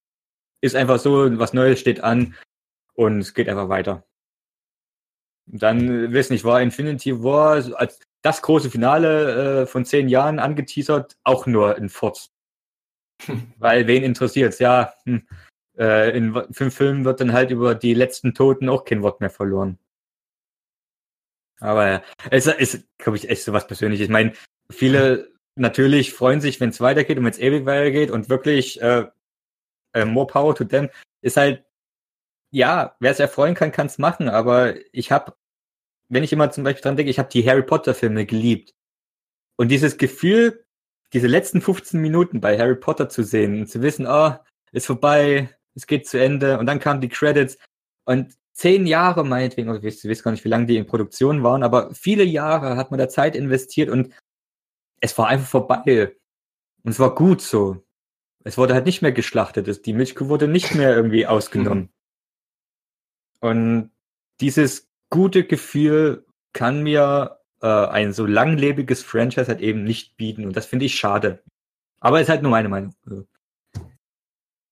Speaker 1: Ist einfach so, was Neues steht an und es geht einfach weiter. Dann, weiß nicht, war Infinity War als das große Finale äh, von zehn Jahren angeteasert, auch nur in Forts. Weil wen interessiert's? Ja, hm, äh, in fünf Filmen wird dann halt über die letzten Toten auch kein Wort mehr verloren. Aber es ist, glaube ich, echt so was Persönliches. Ich meine, viele natürlich freuen sich, wenn es weitergeht und wenn es ewig weitergeht und wirklich äh, äh, more power to them ist halt, ja, wer es erfreuen kann, kann es machen, aber ich habe, wenn ich immer zum Beispiel dran denke, ich habe die Harry Potter Filme geliebt und dieses Gefühl, diese letzten 15 Minuten bei Harry Potter zu sehen und zu wissen, oh, ist vorbei, es geht zu Ende und dann kamen die Credits und zehn Jahre meinetwegen, ich weiß, ich weiß gar nicht, wie lange die in Produktion waren, aber viele Jahre hat man da Zeit investiert und es war einfach vorbei. Und es war gut so. Es wurde halt nicht mehr geschlachtet. Die Milchkuh wurde nicht mehr irgendwie ausgenommen. Und dieses gute Gefühl kann mir äh, ein so langlebiges Franchise halt eben nicht bieten. Und das finde ich schade. Aber ist halt nur meine Meinung.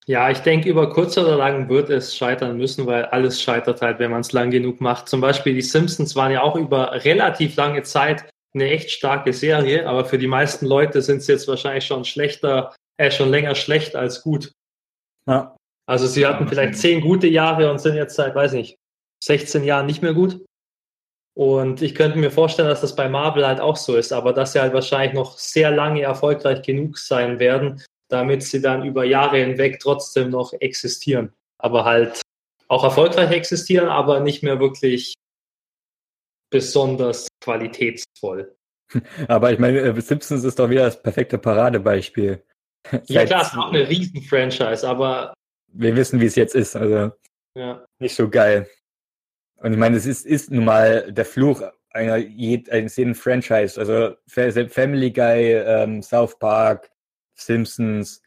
Speaker 3: Ja, ich denke, über kurz oder lang wird es scheitern müssen, weil alles scheitert halt, wenn man es lang genug macht. Zum Beispiel die Simpsons waren ja auch über relativ lange Zeit eine echt starke Serie, aber für die meisten Leute sind es jetzt wahrscheinlich schon schlechter, äh, schon länger schlecht als gut. Ja. Also sie hatten vielleicht zehn gute Jahre und sind jetzt seit, weiß nicht, 16 Jahren nicht mehr gut. Und ich könnte mir vorstellen, dass das bei Marvel halt auch so ist, aber dass sie halt wahrscheinlich noch sehr lange erfolgreich genug sein werden, damit sie dann über Jahre hinweg trotzdem noch existieren. Aber halt auch erfolgreich existieren, aber nicht mehr wirklich besonders qualitätsvoll.
Speaker 1: Aber ich meine, äh, Simpsons ist doch wieder das perfekte Paradebeispiel.
Speaker 3: Ja, klar, es ist auch eine Riesen-Franchise, aber.
Speaker 1: Wir wissen, wie es jetzt ist, also ja. nicht so geil. Und ich meine, es ist, ist nun mal der Fluch einer, eines jeden Franchise. Also Family Guy, ähm, South Park, Simpsons,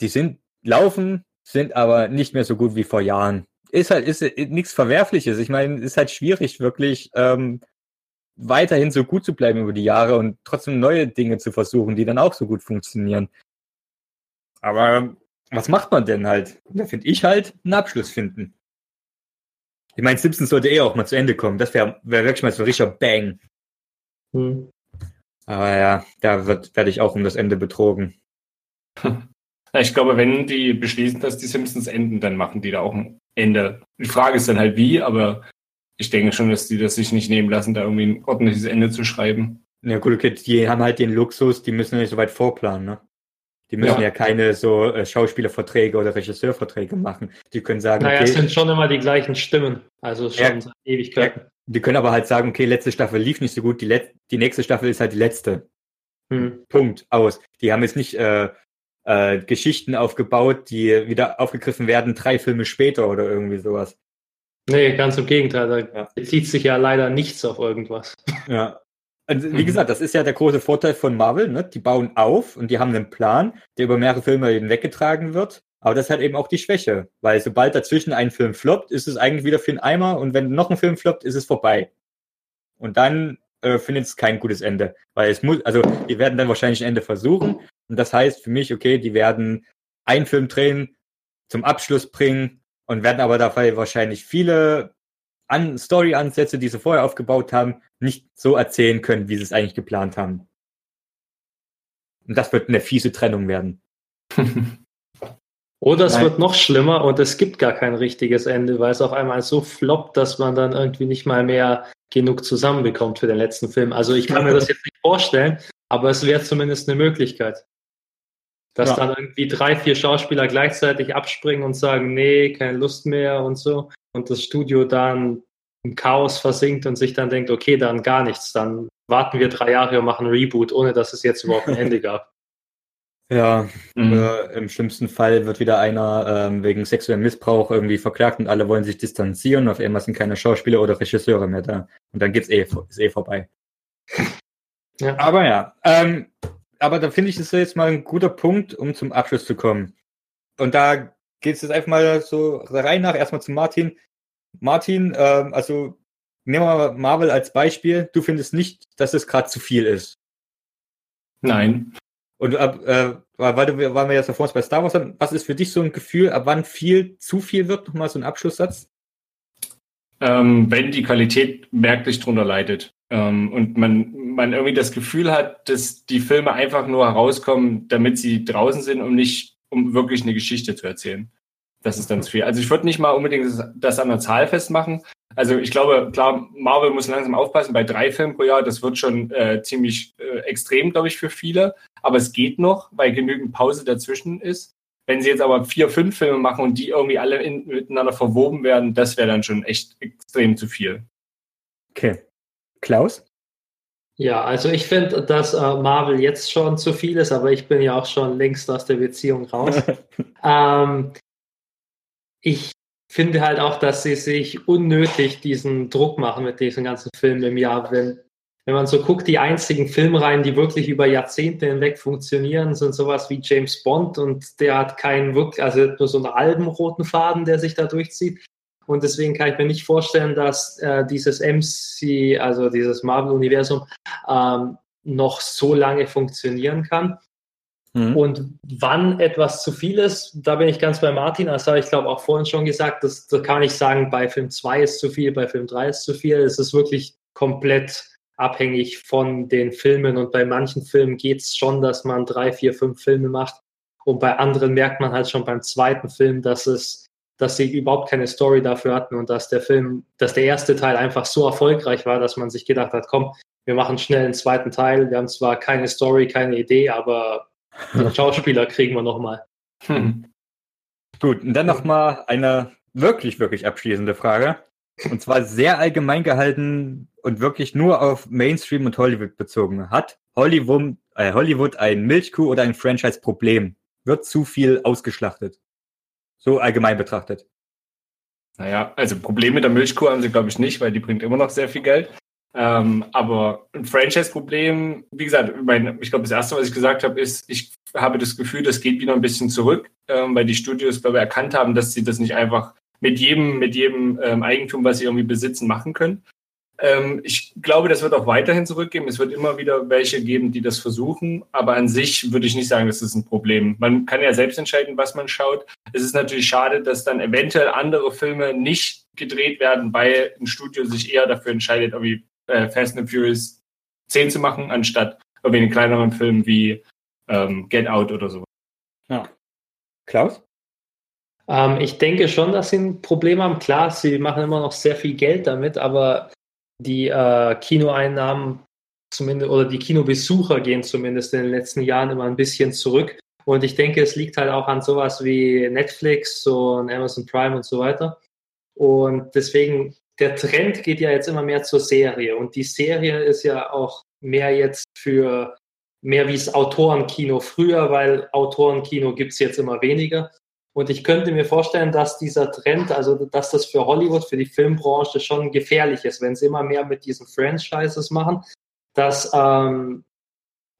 Speaker 1: die sind laufen, sind aber nicht mehr so gut wie vor Jahren. Ist halt ist, ist nichts Verwerfliches. Ich meine, ist halt schwierig, wirklich ähm, weiterhin so gut zu bleiben über die Jahre und trotzdem neue Dinge zu versuchen, die dann auch so gut funktionieren. Aber was macht man denn halt? Da finde ich halt einen Abschluss finden. Ich meine, Simpsons sollte eh auch mal zu Ende kommen. Das wäre wär wirklich mal so ein richtiger Bang. Hm. Aber ja, da werde ich auch um das Ende betrogen.
Speaker 2: Ich glaube, wenn die beschließen, dass die Simpsons enden, dann machen die da auch ein Ende. Die Frage ist dann halt wie, aber ich denke schon, dass die das sich nicht nehmen lassen, da irgendwie ein ordentliches Ende zu schreiben.
Speaker 1: Ja gut, okay, die haben halt den Luxus, die müssen nicht so weit vorplanen, ne? Die müssen ja, ja keine so äh, Schauspielerverträge oder Regisseurverträge machen. Die können sagen,
Speaker 3: naja, okay, es sind schon immer die gleichen Stimmen, also schon ja, Ewigkeiten. Ja,
Speaker 1: die können aber halt sagen, okay, letzte Staffel lief nicht so gut, die, Let die nächste Staffel ist halt die letzte. Hm. Punkt, aus. Die haben jetzt nicht äh, äh, Geschichten aufgebaut, die wieder aufgegriffen werden, drei Filme später oder irgendwie sowas.
Speaker 3: Nee, ganz im Gegenteil, da ja. bezieht sich ja leider nichts auf irgendwas.
Speaker 1: Ja, also, wie mhm. gesagt, das ist ja der große Vorteil von Marvel, ne? Die bauen auf und die haben einen Plan, der über mehrere Filme hinweggetragen wird. Aber das halt eben auch die Schwäche, weil sobald dazwischen ein Film floppt, ist es eigentlich wieder für einen Eimer und wenn noch ein Film floppt, ist es vorbei. Und dann äh, findet es kein gutes Ende. Weil es muss, also die werden dann wahrscheinlich ein Ende versuchen. Und das heißt für mich, okay, die werden einen Film drehen, zum Abschluss bringen und werden aber dabei wahrscheinlich viele an Story-Ansätze, die sie vorher aufgebaut haben, nicht so erzählen können, wie sie es eigentlich geplant haben. Und das wird eine fiese Trennung werden.
Speaker 3: Oder es Nein. wird noch schlimmer und es gibt gar kein richtiges Ende, weil es auf einmal so floppt, dass man dann irgendwie nicht mal mehr genug zusammenbekommt für den letzten Film. Also ich kann mir das jetzt nicht vorstellen, aber es wäre zumindest eine Möglichkeit. Dass ja. dann irgendwie drei, vier Schauspieler gleichzeitig abspringen und sagen, nee, keine Lust mehr und so. Und das Studio dann im Chaos versinkt und sich dann denkt, okay, dann gar nichts, dann warten wir drei Jahre und machen Reboot, ohne dass es jetzt überhaupt ein Ende gab.
Speaker 1: Ja, mhm. äh, im schlimmsten Fall wird wieder einer ähm, wegen sexuellem Missbrauch irgendwie verklagt und alle wollen sich distanzieren. Auf einmal sind keine Schauspieler oder Regisseure mehr da. Und dann geht's eh, ist eh vorbei. Ja. Aber ja, ähm, aber da finde ich, ist jetzt mal ein guter Punkt, um zum Abschluss zu kommen. Und da geht es jetzt einfach mal so rein nach, erstmal zu Martin. Martin, ähm, also nehmen wir mal Marvel als Beispiel. Du findest nicht, dass es gerade zu viel ist.
Speaker 2: Nein.
Speaker 1: Und ab, äh, weil du, weil wir jetzt davor bei Star Wars haben, was ist für dich so ein Gefühl, ab wann viel zu viel wird? Nochmal so ein Abschlusssatz.
Speaker 2: Ähm, wenn die Qualität merklich drunter leidet ähm, und man, man irgendwie das Gefühl hat, dass die Filme einfach nur herauskommen, damit sie draußen sind, um nicht, um wirklich eine Geschichte zu erzählen. Das ist dann zu viel. Also ich würde nicht mal unbedingt das, an der Zahl festmachen. Also ich glaube, klar, Marvel muss langsam aufpassen bei drei Filmen pro Jahr. Das wird schon äh, ziemlich äh, extrem, glaube ich, für viele. Aber es geht noch, weil genügend Pause dazwischen ist. Wenn sie jetzt aber vier, fünf Filme machen und die irgendwie alle in, miteinander verwoben werden, das wäre dann schon echt extrem zu viel.
Speaker 1: Okay. Klaus?
Speaker 3: Ja, also ich finde, dass äh, Marvel jetzt schon zu viel ist, aber ich bin ja auch schon längst aus der Beziehung raus. ähm, ich finde halt auch, dass sie sich unnötig diesen Druck machen mit diesen ganzen Filmen im Jahr. Wenn, wenn man so guckt, die einzigen Filmreihen, die wirklich über Jahrzehnte hinweg funktionieren, sind sowas wie James Bond und der hat keinen wirklich, also nur so einen albenroten Faden, der sich da durchzieht. Und deswegen kann ich mir nicht vorstellen, dass äh, dieses MC, also dieses Marvel-Universum, ähm, noch so lange funktionieren kann. Mhm. Und wann etwas zu viel ist, da bin ich ganz bei Martin. Das habe ich glaube auch vorhin schon gesagt. Das, das kann ich sagen, bei Film 2 ist zu viel, bei Film 3 ist zu viel. Es ist wirklich komplett abhängig von den Filmen. Und bei manchen Filmen geht es schon, dass man drei, vier, fünf Filme macht. Und bei anderen merkt man halt schon beim zweiten Film, dass es, dass sie überhaupt keine Story dafür hatten und dass der Film, dass der erste Teil einfach so erfolgreich war, dass man sich gedacht hat, komm, wir machen schnell einen zweiten Teil. Wir haben zwar keine Story, keine Idee, aber den Schauspieler kriegen wir nochmal. Hm.
Speaker 1: Gut, und dann nochmal eine wirklich, wirklich abschließende Frage. Und zwar sehr allgemein gehalten und wirklich nur auf Mainstream und Hollywood bezogen. Hat Hollywood, äh, Hollywood ein Milchkuh oder ein Franchise-Problem? Wird zu viel ausgeschlachtet? So allgemein betrachtet.
Speaker 2: Naja, also Probleme mit der Milchkuh haben sie, glaube ich, nicht, weil die bringt immer noch sehr viel Geld. Ähm, aber ein Franchise-Problem, wie gesagt, mein, ich glaube, das erste, was ich gesagt habe, ist, ich habe das Gefühl, das geht wieder ein bisschen zurück, ähm, weil die Studios, glaube ich, erkannt haben, dass sie das nicht einfach mit jedem, mit jedem ähm, Eigentum, was sie irgendwie besitzen, machen können. Ähm, ich glaube, das wird auch weiterhin zurückgehen. Es wird immer wieder welche geben, die das versuchen. Aber an sich würde ich nicht sagen, das ist ein Problem. Man kann ja selbst entscheiden, was man schaut. Es ist natürlich schade, dass dann eventuell andere Filme nicht gedreht werden, weil ein Studio sich eher dafür entscheidet, irgendwie äh, Fast and Furious 10 zu machen, anstatt irgendwie einen kleineren Film wie ähm, Get Out oder so.
Speaker 1: Ja. Klaus?
Speaker 3: Ähm, ich denke schon, dass sie ein Problem haben. Klar, sie machen immer noch sehr viel Geld damit, aber die äh, Kinoeinnahmen zumindest oder die Kinobesucher gehen zumindest in den letzten Jahren immer ein bisschen zurück. Und ich denke, es liegt halt auch an sowas wie Netflix und Amazon Prime und so weiter. Und deswegen, der Trend geht ja jetzt immer mehr zur Serie. Und die Serie ist ja auch mehr jetzt für mehr wie das Autorenkino früher, weil Autorenkino gibt es jetzt immer weniger. Und ich könnte mir vorstellen, dass dieser Trend, also dass das für Hollywood, für die Filmbranche schon gefährlich ist, wenn sie immer mehr mit diesen Franchises machen, dass ähm,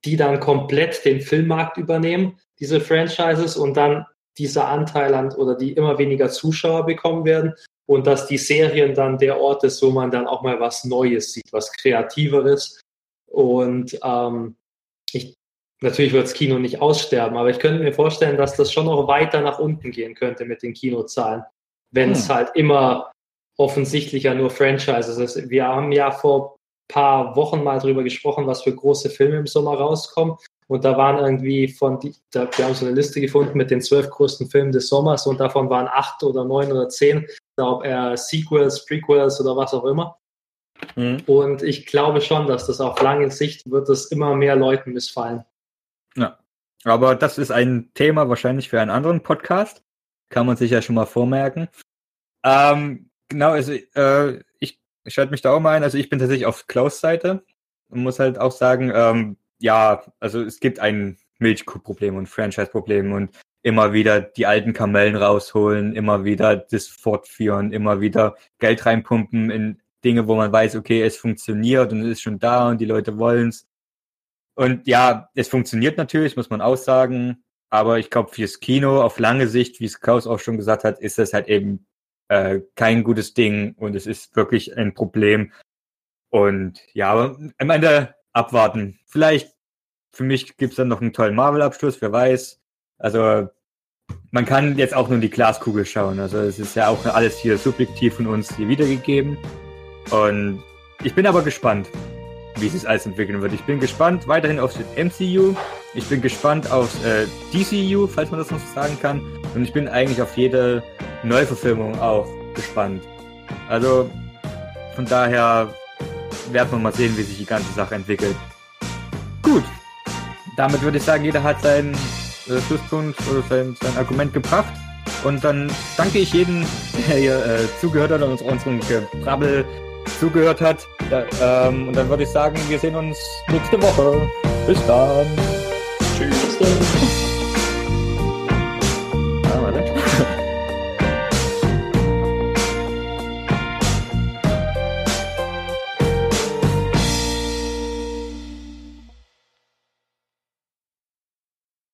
Speaker 3: die dann komplett den Filmmarkt übernehmen, diese Franchises, und dann dieser Anteil an oder die immer weniger Zuschauer bekommen werden und dass die Serien dann der Ort ist, wo man dann auch mal was Neues sieht, was Kreativeres. Und ähm, ich Natürlich wird das Kino nicht aussterben, aber ich könnte mir vorstellen, dass das schon noch weiter nach unten gehen könnte mit den Kinozahlen, wenn es hm. halt immer offensichtlicher nur Franchises ist. Wir haben ja vor ein paar Wochen mal drüber gesprochen, was für große Filme im Sommer rauskommen. Und da waren irgendwie von, die, da, wir haben so eine Liste gefunden mit den zwölf größten Filmen des Sommers und davon waren acht oder neun oder zehn, ob er Sequels, Prequels oder was auch immer. Mhm. Und ich glaube schon, dass das auf lange Sicht wird es immer mehr Leuten missfallen.
Speaker 1: Aber das ist ein Thema wahrscheinlich für einen anderen Podcast. Kann man sich ja schon mal vormerken. Ähm, genau, also äh, ich, ich schalte mich da auch mal ein. Also ich bin tatsächlich auf Klaus Seite und muss halt auch sagen, ähm, ja, also es gibt ein Milchkuhproblem und Franchise-Problem und immer wieder die alten Kamellen rausholen, immer wieder das fortführen, immer wieder Geld reinpumpen in Dinge, wo man weiß, okay, es funktioniert und es ist schon da und die Leute wollen es. Und ja, es funktioniert natürlich, muss man auch sagen. Aber ich glaube, fürs Kino auf lange Sicht, wie es Klaus auch schon gesagt hat, ist das halt eben äh, kein gutes Ding und es ist wirklich ein Problem. Und ja, aber am Ende abwarten. Vielleicht für mich gibt's dann noch einen tollen Marvel-Abschluss, wer weiß. Also man kann jetzt auch nur in die Glaskugel schauen. Also es ist ja auch alles hier subjektiv von uns hier wiedergegeben. Und ich bin aber gespannt wie sich alles entwickeln wird. Ich bin gespannt weiterhin auf den MCU. Ich bin gespannt auf äh, DCU, falls man das noch so sagen kann. Und ich bin eigentlich auf jede Neuverfilmung auch gespannt. Also von daher werden wir mal sehen, wie sich die ganze Sache entwickelt. Gut. Damit würde ich sagen, jeder hat seinen äh, Schlusspunkt oder sein, sein Argument gebracht. Und dann danke ich jedem, der hier äh, zugehört hat und unseren Gebrabbel zugehört hat. Da, ähm, und dann würde ich sagen, wir sehen uns nächste Woche. Bis dann.
Speaker 3: Tschüss.